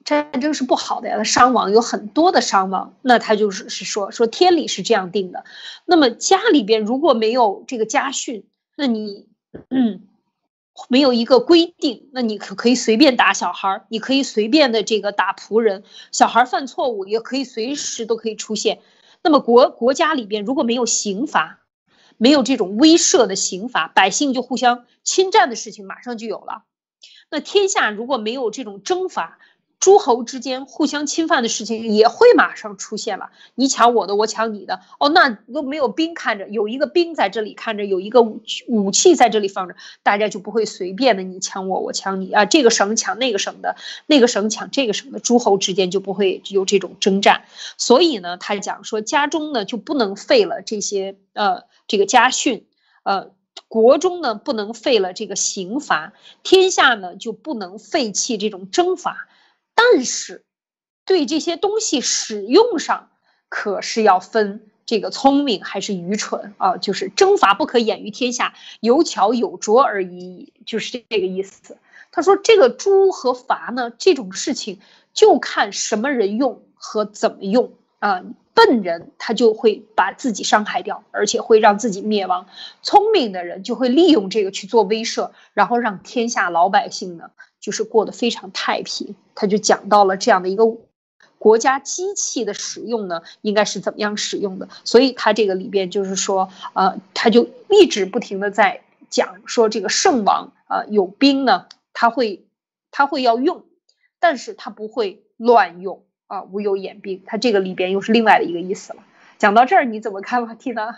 战争是不好的呀，它伤亡有很多的伤亡。那他就是是说说天理是这样定的。那么家里边如果没有这个家训，那你嗯 没有一个规定，那你可可以随便打小孩，你可以随便的这个打仆人，小孩犯错误也可以随时都可以出现。那么国国家里边如果没有刑罚，没有这种威慑的刑罚，百姓就互相侵占的事情马上就有了。那天下如果没有这种征伐，诸侯之间互相侵犯的事情也会马上出现了，你抢我的，我抢你的，哦，那都没有兵看着，有一个兵在这里看着，有一个武武器在这里放着，大家就不会随便的你抢我，我抢你啊，这个省抢那个省的，那个省抢这个省的，诸侯之间就不会有这种征战。所以呢，他讲说家中呢就不能废了这些呃这个家训，呃国中呢不能废了这个刑罚，天下呢就不能废弃这种征伐。但是，对这些东西使用上，可是要分这个聪明还是愚蠢啊？就是征伐不可掩于天下，有巧有拙而已矣，就是这个意思。他说这个诛和伐呢，这种事情就看什么人用和怎么用啊。笨人他就会把自己伤害掉，而且会让自己灭亡；聪明的人就会利用这个去做威慑，然后让天下老百姓呢。就是过得非常太平，他就讲到了这样的一个国家机器的使用呢，应该是怎么样使用的。所以他这个里边就是说，呃，他就一直不停的在讲说，这个圣王啊有兵呢，他会他会要用，但是他不会乱用啊，无有眼病，它这个里边又是另外的一个意思了。讲到这儿你怎么看吧，T 呢？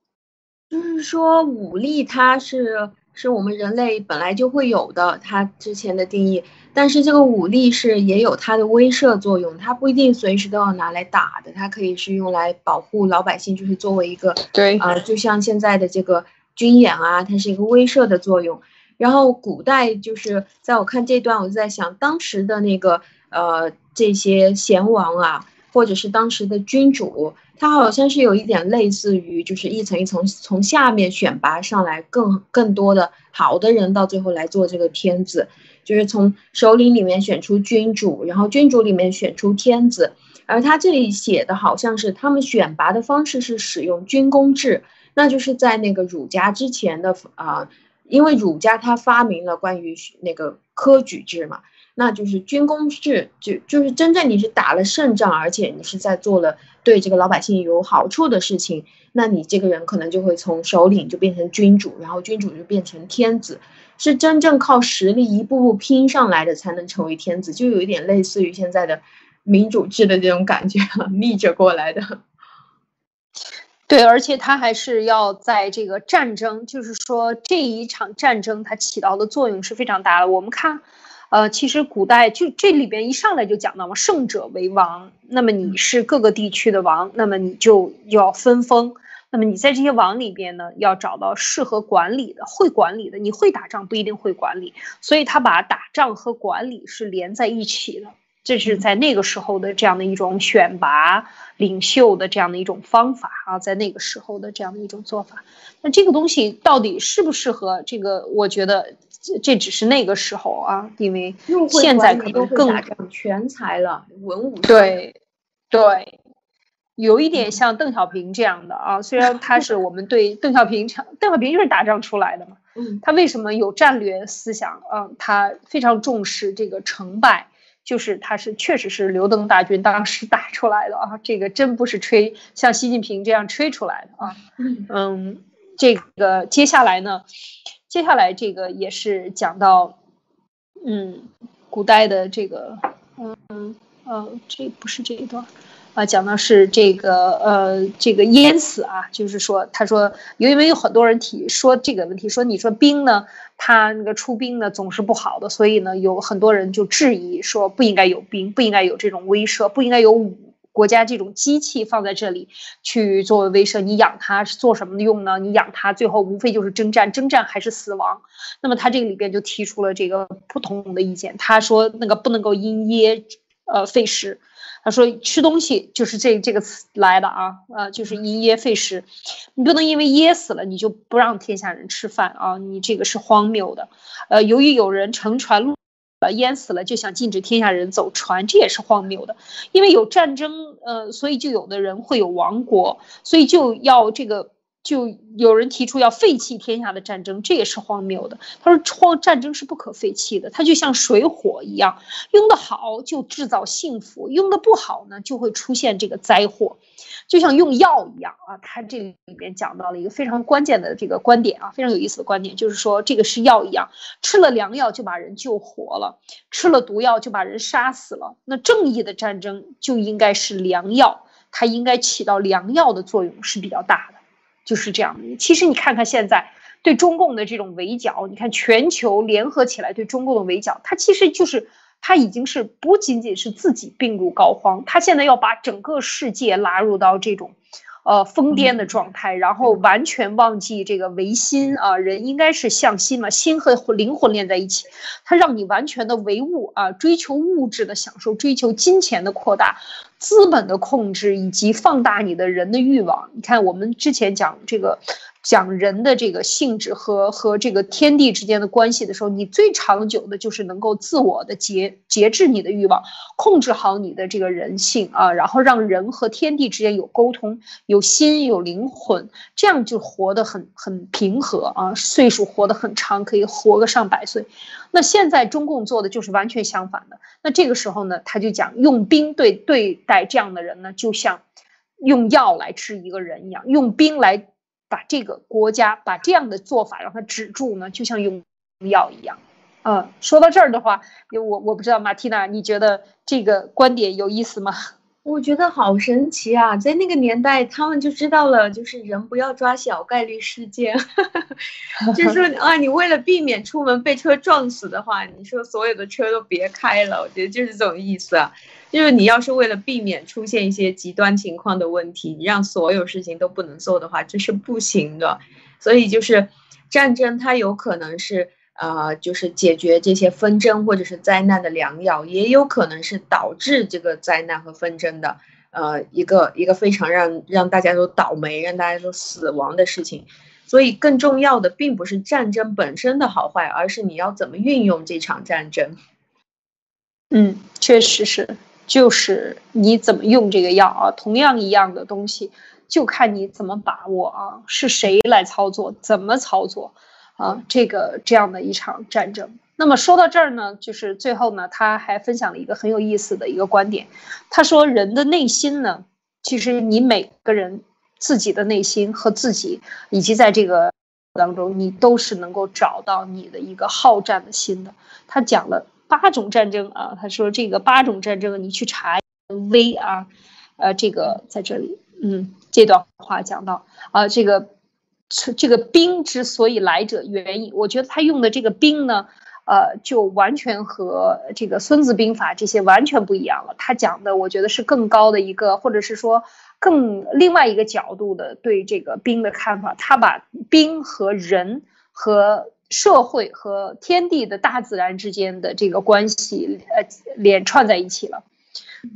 就是说武力它是。是我们人类本来就会有的，它之前的定义。但是这个武力是也有它的威慑作用，它不一定随时都要拿来打的，它可以是用来保护老百姓，就是作为一个对啊，就像现在的这个军演啊，它是一个威慑的作用。然后古代就是在我看这段，我就在想当时的那个呃这些贤王啊，或者是当时的君主。他好像是有一点类似于，就是一层一层从下面选拔上来，更更多的好的人，到最后来做这个天子，就是从首领里面选出君主，然后君主里面选出天子。而他这里写的好像是他们选拔的方式是使用军功制，那就是在那个儒家之前的啊，因为儒家他发明了关于那个科举制嘛。那就是军功制，就就是真正你是打了胜仗，而且你是在做了对这个老百姓有好处的事情，那你这个人可能就会从首领就变成君主，然后君主就变成天子，是真正靠实力一步步拼上来的才能成为天子，就有一点类似于现在的民主制的这种感觉了，逆着过来的。对，而且他还是要在这个战争，就是说这一场战争它起到的作用是非常大的。我们看。呃，其实古代就这里边一上来就讲到嘛，胜者为王。那么你是各个地区的王，那么你就要分封。那么你在这些王里边呢，要找到适合管理的、会管理的。你会打仗不一定会管理，所以他把打仗和管理是连在一起的。这是在那个时候的这样的一种选拔领袖的这样的一种方法啊，在那个时候的这样的一种做法。那这个东西到底适不适合？这个我觉得这只是那个时候啊，因为现在可能更全才了，文武对对。有一点像邓小平这样的啊，虽然他是我们对邓小平，邓小平就是打仗出来的嘛，嗯，他为什么有战略思想啊？他非常重视这个成败，就是他是确实是刘邓大军当时打出来的啊，这个真不是吹，像习近平这样吹出来的啊，嗯，这个接下来呢，接下来这个也是讲到，嗯，古代的这个，嗯呃，这不是这一段。啊，讲的是这个呃，这个淹死啊，就是说，他说，因为有很多人提说这个问题，说你说兵呢，他那个出兵呢总是不好的，所以呢，有很多人就质疑说不应该有兵，不应该有这种威慑，不应该有武国家这种机器放在这里去作为威慑。你养它是做什么用呢？你养它最后无非就是征战，征战还是死亡。那么他这个里边就提出了这个不同的意见，他说那个不能够因噎呃废食。他说吃东西就是这这个词来的啊，呃，就是因噎废食，你不能因为噎死了你就不让天下人吃饭啊，你这个是荒谬的。呃，由于有人乘船路呃淹死了，就想禁止天下人走船，这也是荒谬的。因为有战争，呃，所以就有的人会有亡国，所以就要这个。就有人提出要废弃天下的战争，这也是荒谬的。他说，荒战争是不可废弃的，它就像水火一样，用得好就制造幸福，用的不好呢就会出现这个灾祸，就像用药一样啊。他这里面讲到了一个非常关键的这个观点啊，非常有意思的观点，就是说这个是药一样，吃了良药就把人救活了，吃了毒药就把人杀死了。那正义的战争就应该是良药，它应该起到良药的作用是比较大的。就是这样。其实你看看现在对中共的这种围剿，你看全球联合起来对中共的围剿，它其实就是它已经是不仅仅是自己病入膏肓，它现在要把整个世界拉入到这种。呃，疯癫的状态，然后完全忘记这个唯心啊，人应该是向心嘛，心和灵魂连在一起，它让你完全的唯物啊，追求物质的享受，追求金钱的扩大，资本的控制，以及放大你的人的欲望。你看，我们之前讲这个。讲人的这个性质和和这个天地之间的关系的时候，你最长久的就是能够自我的节节制你的欲望，控制好你的这个人性啊，然后让人和天地之间有沟通，有心有灵魂，这样就活得很很平和啊，岁数活得很长，可以活个上百岁。那现在中共做的就是完全相反的。那这个时候呢，他就讲用兵对对待这样的人呢，就像用药来治一个人一样，用兵来。把这个国家把这样的做法让它止住呢，就像用药一样。嗯，说到这儿的话，我我不知道马蒂娜，你觉得这个观点有意思吗？我觉得好神奇啊，在那个年代，他们就知道了，就是人不要抓小概率事件，就是说啊，你为了避免出门被车撞死的话，你说所有的车都别开了，我觉得就是这种意思啊。就是你要是为了避免出现一些极端情况的问题，你让所有事情都不能做的话，这是不行的。所以就是战争，它有可能是。呃，就是解决这些纷争或者是灾难的良药，也有可能是导致这个灾难和纷争的，呃，一个一个非常让让大家都倒霉、让大家都死亡的事情。所以，更重要的并不是战争本身的好坏，而是你要怎么运用这场战争。嗯，确实是，就是你怎么用这个药啊，同样一样的东西，就看你怎么把握啊，是谁来操作，怎么操作。啊，这个这样的一场战争。那么说到这儿呢，就是最后呢，他还分享了一个很有意思的一个观点。他说，人的内心呢，其实你每个人自己的内心和自己，以及在这个当中，你都是能够找到你的一个好战的心的。他讲了八种战争啊，他说这个八种战争，你去查 V 啊，呃，这个在这里，嗯，这段话讲到啊，这个。这个兵之所以来者原因，我觉得他用的这个兵呢，呃，就完全和这个《孙子兵法》这些完全不一样了。他讲的，我觉得是更高的一个，或者是说更另外一个角度的对这个兵的看法。他把兵和人、和社会、和天地的大自然之间的这个关系，呃，连串在一起了。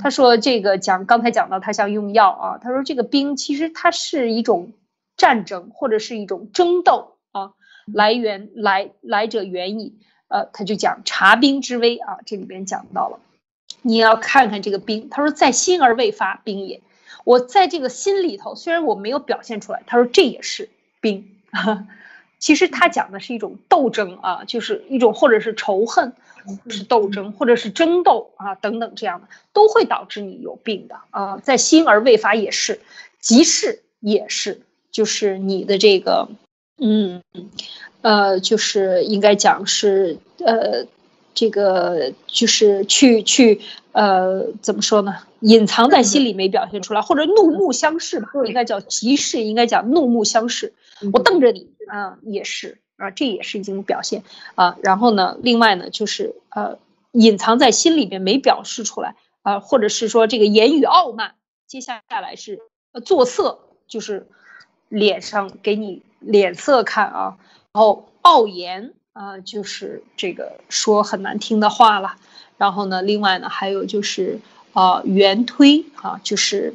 他说这个讲刚才讲到他像用药啊，他说这个兵其实它是一种。战争或者是一种争斗啊，来源来来者远矣。呃，他就讲察兵之危啊，这里边讲到了，你要看看这个兵。他说在心而未发，兵也。我在这个心里头，虽然我没有表现出来，他说这也是兵。其实他讲的是一种斗争啊，就是一种或者是仇恨，是斗争，或者是争斗啊等等这样的，都会导致你有病的啊。在心而未发也是，即是也是，就是你的这个，嗯，呃，就是应该讲是呃。这个就是去去呃，怎么说呢？隐藏在心里没表现出来，或者怒目相视吧，应该叫即视，应该讲怒目相视。我瞪着你啊，也是啊，这也是一种表现啊。然后呢，另外呢，就是呃，隐藏在心里边没表示出来啊，或者是说这个言语傲慢。接下来是呃作色，就是脸上给你脸色看啊，然后傲言。啊，就是这个说很难听的话了，然后呢，另外呢，还有就是啊，圆推啊，就是，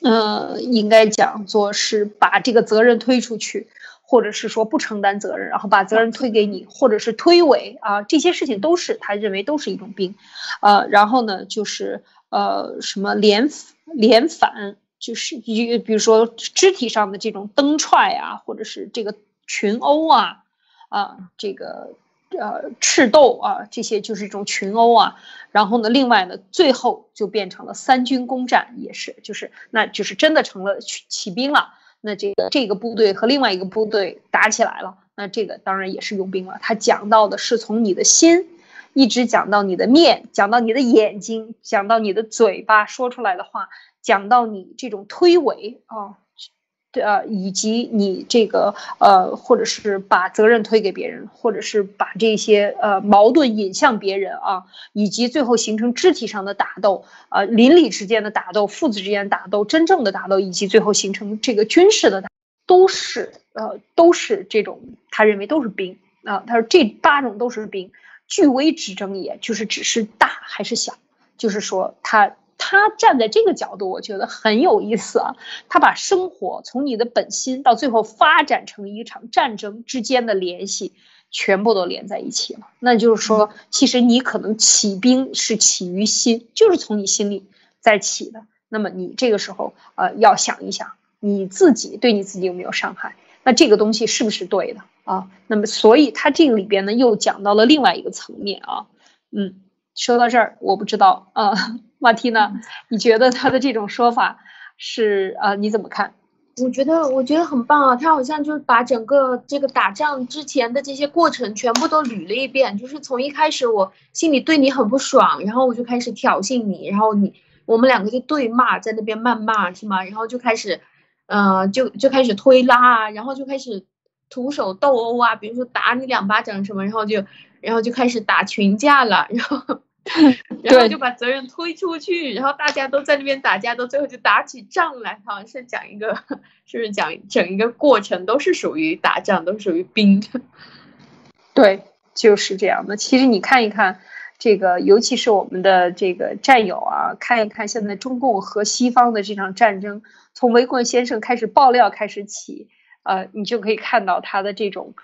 呃，应该讲做是把这个责任推出去，或者是说不承担责任，然后把责任推给你，或者是推诿啊，这些事情都是他认为都是一种病，呃，然后呢，就是呃，什么连连反，就是一比如说肢体上的这种蹬踹啊，或者是这个群殴啊。啊，这个呃，赤斗啊，这些就是一种群殴啊。然后呢，另外呢，最后就变成了三军攻战，也是，就是那就是真的成了起兵了。那这个这个部队和另外一个部队打起来了，那这个当然也是用兵了。他讲到的是从你的心，一直讲到你的面，讲到你的眼睛，讲到你的嘴巴说出来的话，讲到你这种推诿啊。对啊，以及你这个呃，或者是把责任推给别人，或者是把这些呃矛盾引向别人啊，以及最后形成肢体上的打斗，呃，邻里之间的打斗，父子之间打斗，真正的打斗，以及最后形成这个军事的打，都是呃，都是这种他认为都是兵啊。他说这八种都是兵，巨微之争也，就是只是大还是小，就是说他。他站在这个角度，我觉得很有意思啊。他把生活从你的本心到最后发展成一场战争之间的联系，全部都连在一起了。那就是说，其实你可能起兵是起于心，就是从你心里在起的。那么你这个时候，呃，要想一想你自己对你自己有没有伤害？那这个东西是不是对的啊？那么，所以他这个里边呢，又讲到了另外一个层面啊。嗯，说到这儿，我不知道啊。马蒂娜，你觉得他的这种说法是啊？你怎么看？我觉得我觉得很棒啊！他好像就是把整个这个打仗之前的这些过程全部都捋了一遍，就是从一开始我心里对你很不爽，然后我就开始挑衅你，然后你我们两个就对骂，在那边谩骂是吗？然后就开始，呃，就就开始推拉啊，然后就开始徒手斗殴啊，比如说打你两巴掌什么，然后就然后就开始打群架了，然后。然后就把责任推出去，然后大家都在那边打架，到最后就打起仗来。好像是讲一个，是不是讲整一个过程都是属于打仗，都属于兵。对，就是这样的。其实你看一看这个，尤其是我们的这个战友啊，看一看现在中共和西方的这场战争，从维棍先生开始爆料开始起，呃，你就可以看到他的这种。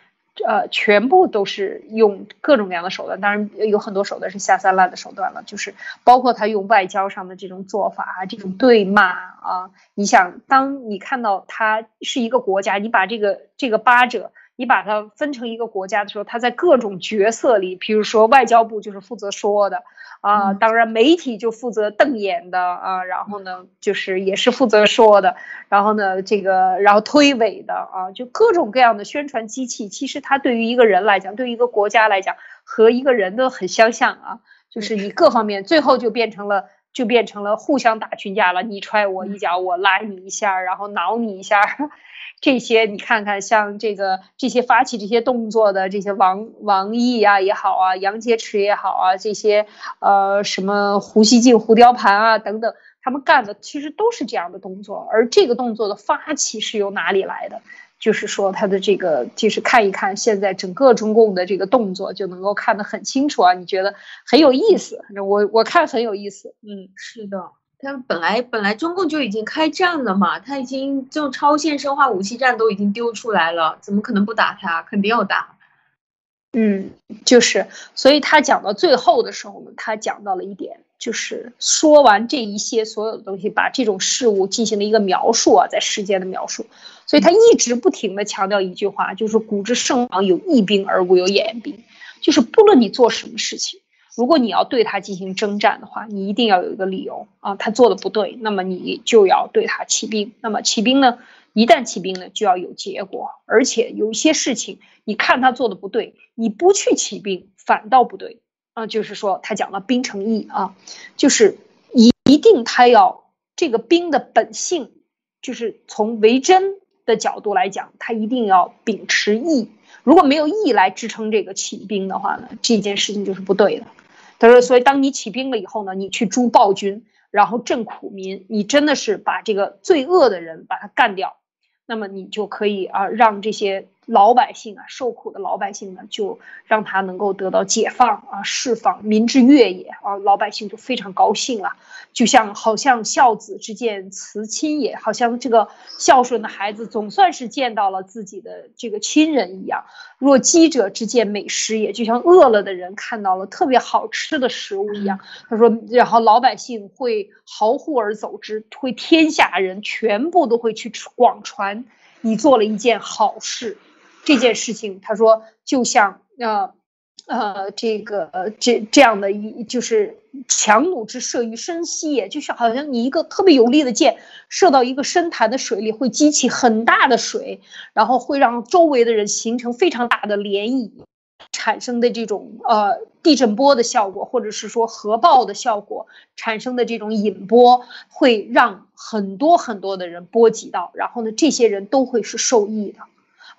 呃，全部都是用各种各样的手段，当然有很多手段是下三滥的手段了，就是包括他用外交上的这种做法啊，这种对骂啊。你想，当你看到他是一个国家，你把这个这个八者，你把它分成一个国家的时候，它在各种角色里，比如说外交部就是负责说的。啊，当然媒体就负责瞪眼的啊，然后呢，就是也是负责说的，然后呢，这个然后推诿的啊，就各种各样的宣传机器，其实它对于一个人来讲，对于一个国家来讲，和一个人都很相像啊，就是你各方面最后就变成了就变成了互相打群架了，你踹我一脚，我拉你一下，然后挠你一下。这些你看看，像这个这些发起这些动作的这些王王毅啊也好啊，杨洁篪也好啊，这些呃什么胡锡进、胡雕盘啊等等，他们干的其实都是这样的动作。而这个动作的发起是由哪里来的？就是说他的这个，就是看一看现在整个中共的这个动作，就能够看得很清楚啊。你觉得很有意思？我我看很有意思。嗯，是的。他本来本来中共就已经开战了嘛，他已经就超限生化武器战都已经丢出来了，怎么可能不打他？肯定要打。嗯，就是，所以他讲到最后的时候呢，他讲到了一点就是说完这一些所有的东西，把这种事物进行了一个描述啊，在世间的描述。所以他一直不停的强调一句话，就是古之圣王有义兵而无有掩兵，就是不论你做什么事情，如果你要对他进行征战的话，你一定要有一个理由啊，他做的不对，那么你就要对他起兵。那么起兵呢，一旦起兵呢，就要有结果，而且有一些事情，你看他做的不对，你不去起兵，反倒不对。啊，就是说他讲了兵成义啊，就是一一定他要这个兵的本性，就是从为真的角度来讲，他一定要秉持义。如果没有义来支撑这个起兵的话呢，这件事情就是不对的。他说，所以当你起兵了以后呢，你去诛暴君，然后镇苦民，你真的是把这个罪恶的人把他干掉，那么你就可以啊让这些。老百姓啊，受苦的老百姓呢，就让他能够得到解放啊，释放，民之悦也啊，老百姓就非常高兴了，就像好像孝子之见慈亲也，好像这个孝顺的孩子总算是见到了自己的这个亲人一样。若饥者之见美食也，就像饿了的人看到了特别好吃的食物一样。他说，然后老百姓会豪呼而走之，会天下人全部都会去广传，你做了一件好事。这件事情，他说就像呃呃这个这这样的一就是强弩之射于深溪也，就是好像你一个特别有力的箭射到一个深潭的水里，会激起很大的水，然后会让周围的人形成非常大的涟漪，产生的这种呃地震波的效果，或者是说核爆的效果产生的这种引波，会让很多很多的人波及到，然后呢，这些人都会是受益的。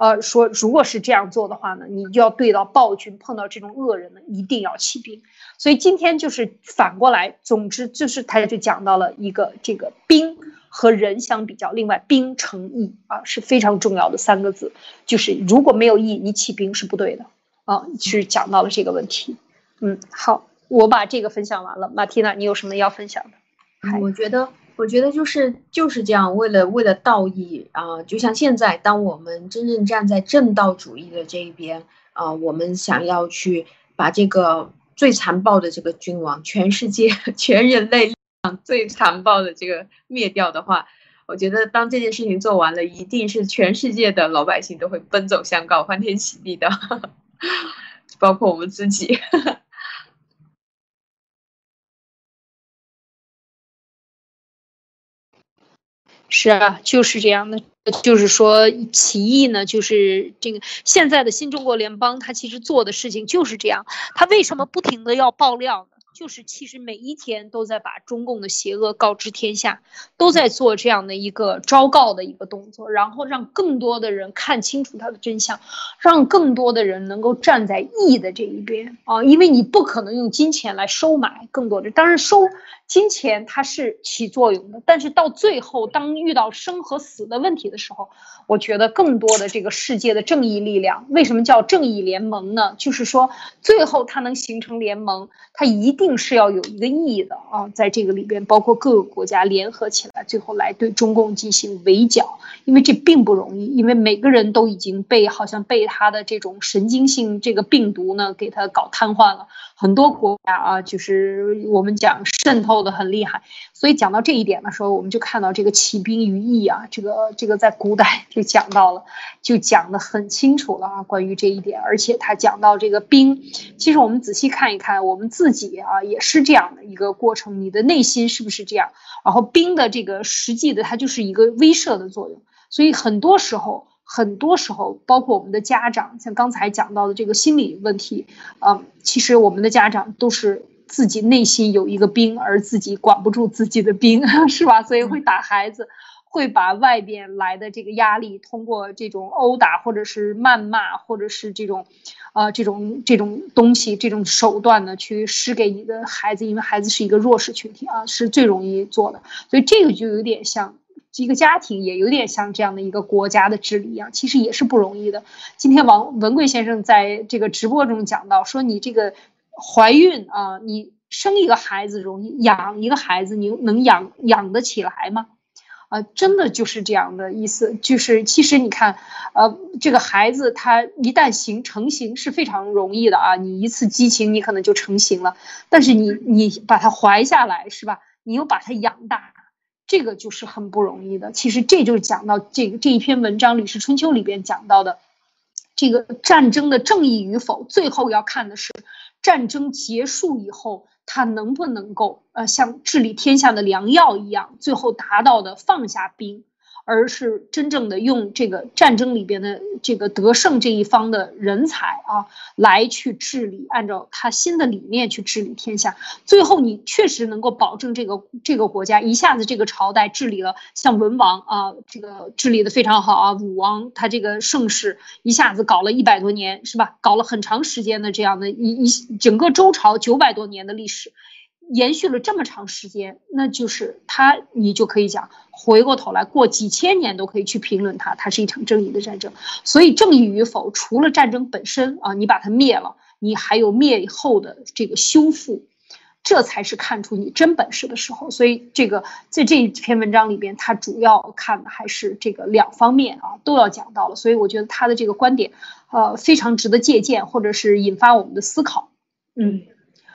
呃，说如果是这样做的话呢，你就要对到暴君，碰到这种恶人呢，一定要起兵。所以今天就是反过来，总之就是他就讲到了一个这个兵和人相比较，另外兵成义啊是非常重要的三个字，就是如果没有义，你起兵是不对的啊，是讲到了这个问题。嗯，好，我把这个分享完了，马蒂娜，你有什么要分享的？我觉得。我觉得就是就是这样，为了为了道义啊，就像现在，当我们真正站在正道主义的这一边啊，我们想要去把这个最残暴的这个君王，全世界 全人类最残暴的这个灭掉的话，我觉得当这件事情做完了，一定是全世界的老百姓都会奔走相告，欢天喜地的，包括我们自己。是啊，就是这样的。就是说，起义呢，就是这个现在的新中国联邦，他其实做的事情就是这样。他为什么不停的要爆料呢？就是其实每一天都在把中共的邪恶告知天下，都在做这样的一个昭告的一个动作，然后让更多的人看清楚它的真相，让更多的人能够站在义的这一边啊！因为你不可能用金钱来收买更多的，当然收金钱它是起作用的，但是到最后当遇到生和死的问题的时候。我觉得更多的这个世界的正义力量，为什么叫正义联盟呢？就是说，最后它能形成联盟，它一定是要有一个意义的啊，在这个里边，包括各个国家联合起来，最后来对中共进行围剿，因为这并不容易，因为每个人都已经被好像被他的这种神经性这个病毒呢给他搞瘫痪了。很多国家啊，就是我们讲渗透的很厉害，所以讲到这一点的时候，我们就看到这个起兵于义啊，这个这个在古代就讲到了，就讲的很清楚了啊，关于这一点，而且他讲到这个兵，其实我们仔细看一看，我们自己啊也是这样的一个过程，你的内心是不是这样？然后兵的这个实际的，它就是一个威慑的作用，所以很多时候。很多时候，包括我们的家长，像刚才讲到的这个心理问题，嗯，其实我们的家长都是自己内心有一个兵，而自己管不住自己的兵，是吧？所以会打孩子，会把外边来的这个压力，通过这种殴打，或者是谩骂，或者是这种，呃，这种这种东西，这种手段呢，去施给你的孩子，因为孩子是一个弱势群体啊，是最容易做的，所以这个就有点像。一个家庭也有点像这样的一个国家的治理一样，其实也是不容易的。今天王文贵先生在这个直播中讲到，说你这个怀孕啊，你生一个孩子容易，养一个孩子你能养养得起来吗？啊，真的就是这样的意思，就是其实你看，呃，这个孩子他一旦形成型是非常容易的啊，你一次激情你可能就成型了，但是你你把他怀下来是吧？你又把他养大，这个就是很不容易的。其实这就是讲到这个这一篇文章《李氏春秋》里边讲到的，这个战争的正义与否，最后要看的是战争结束以后。他能不能够呃像治理天下的良药一样，最后达到的放下兵？而是真正的用这个战争里边的这个得胜这一方的人才啊，来去治理，按照他新的理念去治理天下。最后你确实能够保证这个这个国家一下子这个朝代治理了，像文王啊，这个治理的非常好啊，武王他这个盛世一下子搞了一百多年，是吧？搞了很长时间的这样的一一整个周朝九百多年的历史。延续了这么长时间，那就是他，你就可以讲，回过头来过几千年都可以去评论它，它是一场正义的战争。所以正义与否，除了战争本身啊，你把它灭了，你还有灭后的这个修复，这才是看出你真本事的时候。所以这个在这一篇文章里边，他主要看的还是这个两方面啊，都要讲到了。所以我觉得他的这个观点，呃，非常值得借鉴，或者是引发我们的思考。嗯。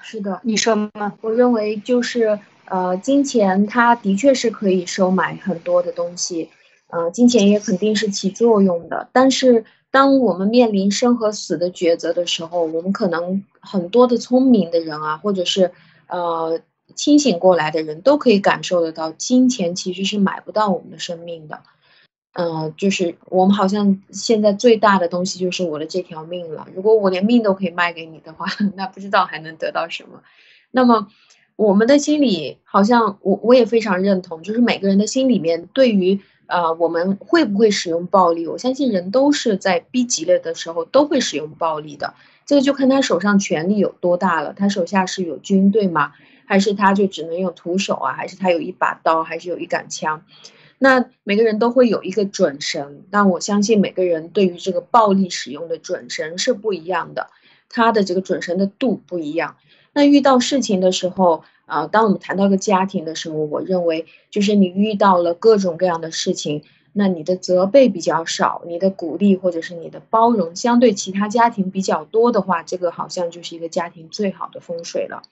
是的，你说吗？我认为就是，呃，金钱它的确是可以收买很多的东西，呃，金钱也肯定是起作用的。但是，当我们面临生和死的抉择的时候，我们可能很多的聪明的人啊，或者是呃清醒过来的人都可以感受得到，金钱其实是买不到我们的生命的。嗯，就是我们好像现在最大的东西就是我的这条命了。如果我连命都可以卖给你的话，那不知道还能得到什么。那么，我们的心里好像我我也非常认同，就是每个人的心里面对于呃我们会不会使用暴力，我相信人都是在逼急了的时候都会使用暴力的。这个就看他手上权力有多大了，他手下是有军队吗？还是他就只能用徒手啊？还是他有一把刀？还是有一杆枪？那每个人都会有一个准绳，但我相信每个人对于这个暴力使用的准绳是不一样的，他的这个准绳的度不一样。那遇到事情的时候，啊，当我们谈到一个家庭的时候，我认为就是你遇到了各种各样的事情，那你的责备比较少，你的鼓励或者是你的包容相对其他家庭比较多的话，这个好像就是一个家庭最好的风水了。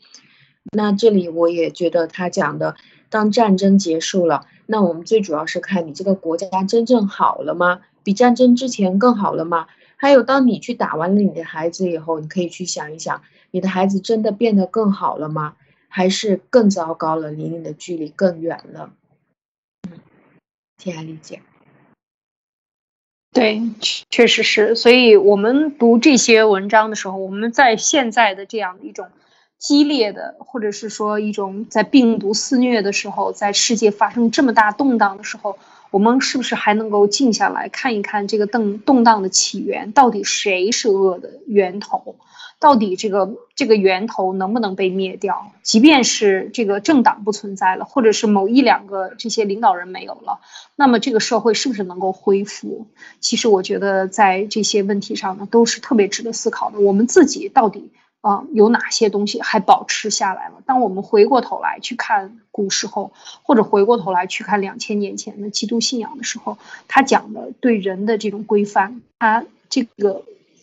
那这里我也觉得他讲的，当战争结束了。那我们最主要是看你这个国家真正好了吗？比战争之前更好了吗？还有，当你去打完了你的孩子以后，你可以去想一想，你的孩子真的变得更好了吗？还是更糟糕了，离你的距离更远了？嗯，天爱理解。对，确实是。所以我们读这些文章的时候，我们在现在的这样的一种。激烈的，或者是说一种在病毒肆虐的时候，在世界发生这么大动荡的时候，我们是不是还能够静下来看一看这个动动荡的起源？到底谁是恶的源头？到底这个这个源头能不能被灭掉？即便是这个政党不存在了，或者是某一两个这些领导人没有了，那么这个社会是不是能够恢复？其实我觉得在这些问题上呢，都是特别值得思考的。我们自己到底？啊，有哪些东西还保持下来了？当我们回过头来去看古时候，或者回过头来去看两千年前的基督信仰的时候，他讲的对人的这种规范，他这个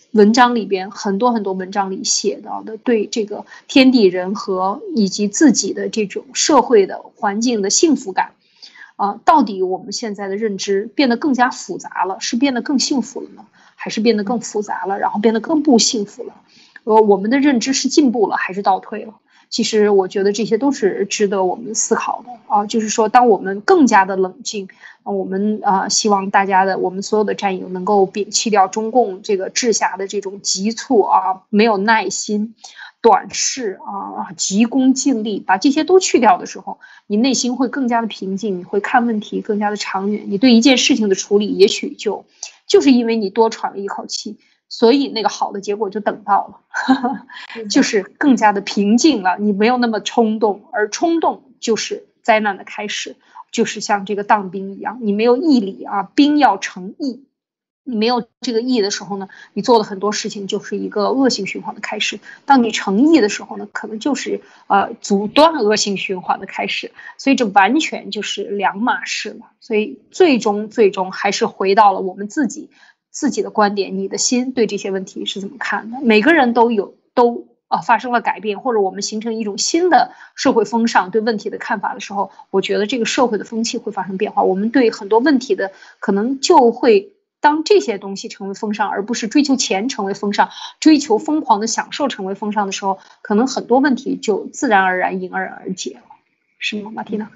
文章里边很多很多文章里写到的对这个天地人和以及自己的这种社会的环境的幸福感，啊，到底我们现在的认知变得更加复杂了，是变得更幸福了呢，还是变得更复杂了，然后变得更不幸福了？呃，我们的认知是进步了还是倒退了？其实我觉得这些都是值得我们思考的啊。就是说，当我们更加的冷静，我们啊，希望大家的我们所有的战友能够摒弃掉中共这个治下的这种急促啊、没有耐心、短视啊、急功近利，把这些都去掉的时候，你内心会更加的平静，你会看问题更加的长远，你对一件事情的处理也许就就是因为你多喘了一口气。所以那个好的结果就等到了，就是更加的平静了。你没有那么冲动，而冲动就是灾难的开始，就是像这个当兵一样，你没有义理啊，兵要成义。你没有这个义的时候呢，你做的很多事情就是一个恶性循环的开始。当你成义的时候呢，可能就是呃阻断恶性循环的开始。所以这完全就是两码事了。所以最终最终还是回到了我们自己自己的观点，你的心对这些问题是怎么看的？每个人都有都啊发生了改变，或者我们形成一种新的社会风尚对问题的看法的时候，我觉得这个社会的风气会发生变化。我们对很多问题的可能就会。当这些东西成为风尚，而不是追求钱成为风尚，追求疯狂的享受成为风尚的时候，可能很多问题就自然而然迎刃而解了，是吗，马蒂娜？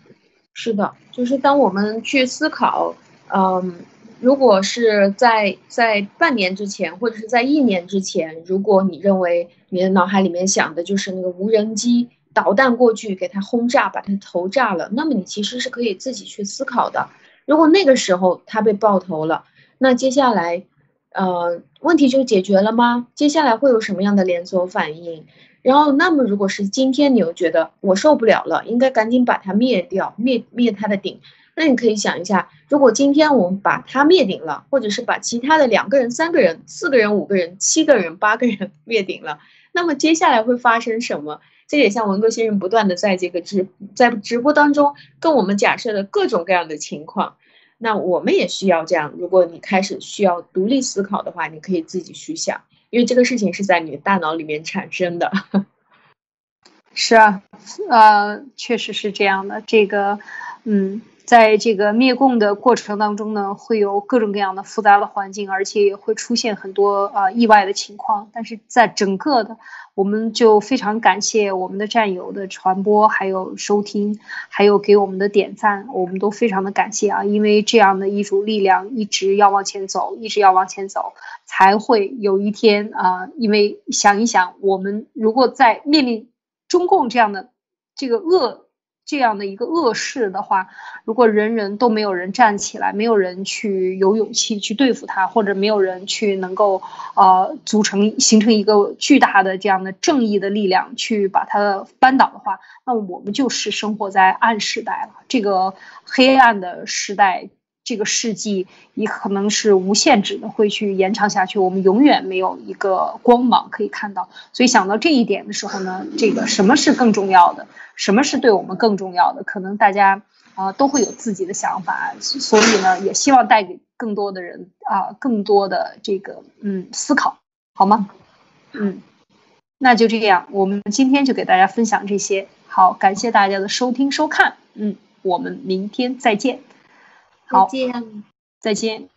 是的，就是当我们去思考，嗯，如果是在在半年之前，或者是在一年之前，如果你认为你的脑海里面想的就是那个无人机导弹过去给它轰炸，把它头炸了，那么你其实是可以自己去思考的。如果那个时候它被爆头了。那接下来，呃，问题就解决了吗？接下来会有什么样的连锁反应？然后，那么如果是今天你又觉得我受不了了，应该赶紧把它灭掉，灭灭它的顶，那你可以想一下，如果今天我们把它灭顶了，或者是把其他的两个人、三个人、四个人、五个人、七个人、八个人 灭顶了，那么接下来会发生什么？这也像文哥先生不断的在这个直在直播当中跟我们假设的各种各样的情况。那我们也需要这样。如果你开始需要独立思考的话，你可以自己去想，因为这个事情是在你的大脑里面产生的。是啊，呃，确实是这样的。这个，嗯。在这个灭共的过程当中呢，会有各种各样的复杂的环境，而且也会出现很多啊意外的情况。但是在整个的，我们就非常感谢我们的战友的传播，还有收听，还有给我们的点赞，我们都非常的感谢啊！因为这样的一种力量一直要往前走，一直要往前走，才会有一天啊！因为想一想，我们如果在面临中共这样的这个恶。这样的一个恶势的话，如果人人都没有人站起来，没有人去有勇气去对付他，或者没有人去能够呃组成形成一个巨大的这样的正义的力量去把它扳倒的话，那我们就是生活在暗时代了。这个黑暗的时代。这个世纪也可能是无限制的，会去延长下去。我们永远没有一个光芒可以看到。所以想到这一点的时候呢，这个什么是更重要的？什么是对我们更重要的？可能大家啊都会有自己的想法。所以呢，也希望带给更多的人啊更多的这个嗯思考，好吗？嗯，那就这样，我们今天就给大家分享这些。好，感谢大家的收听收看。嗯，我们明天再见。再见，再见。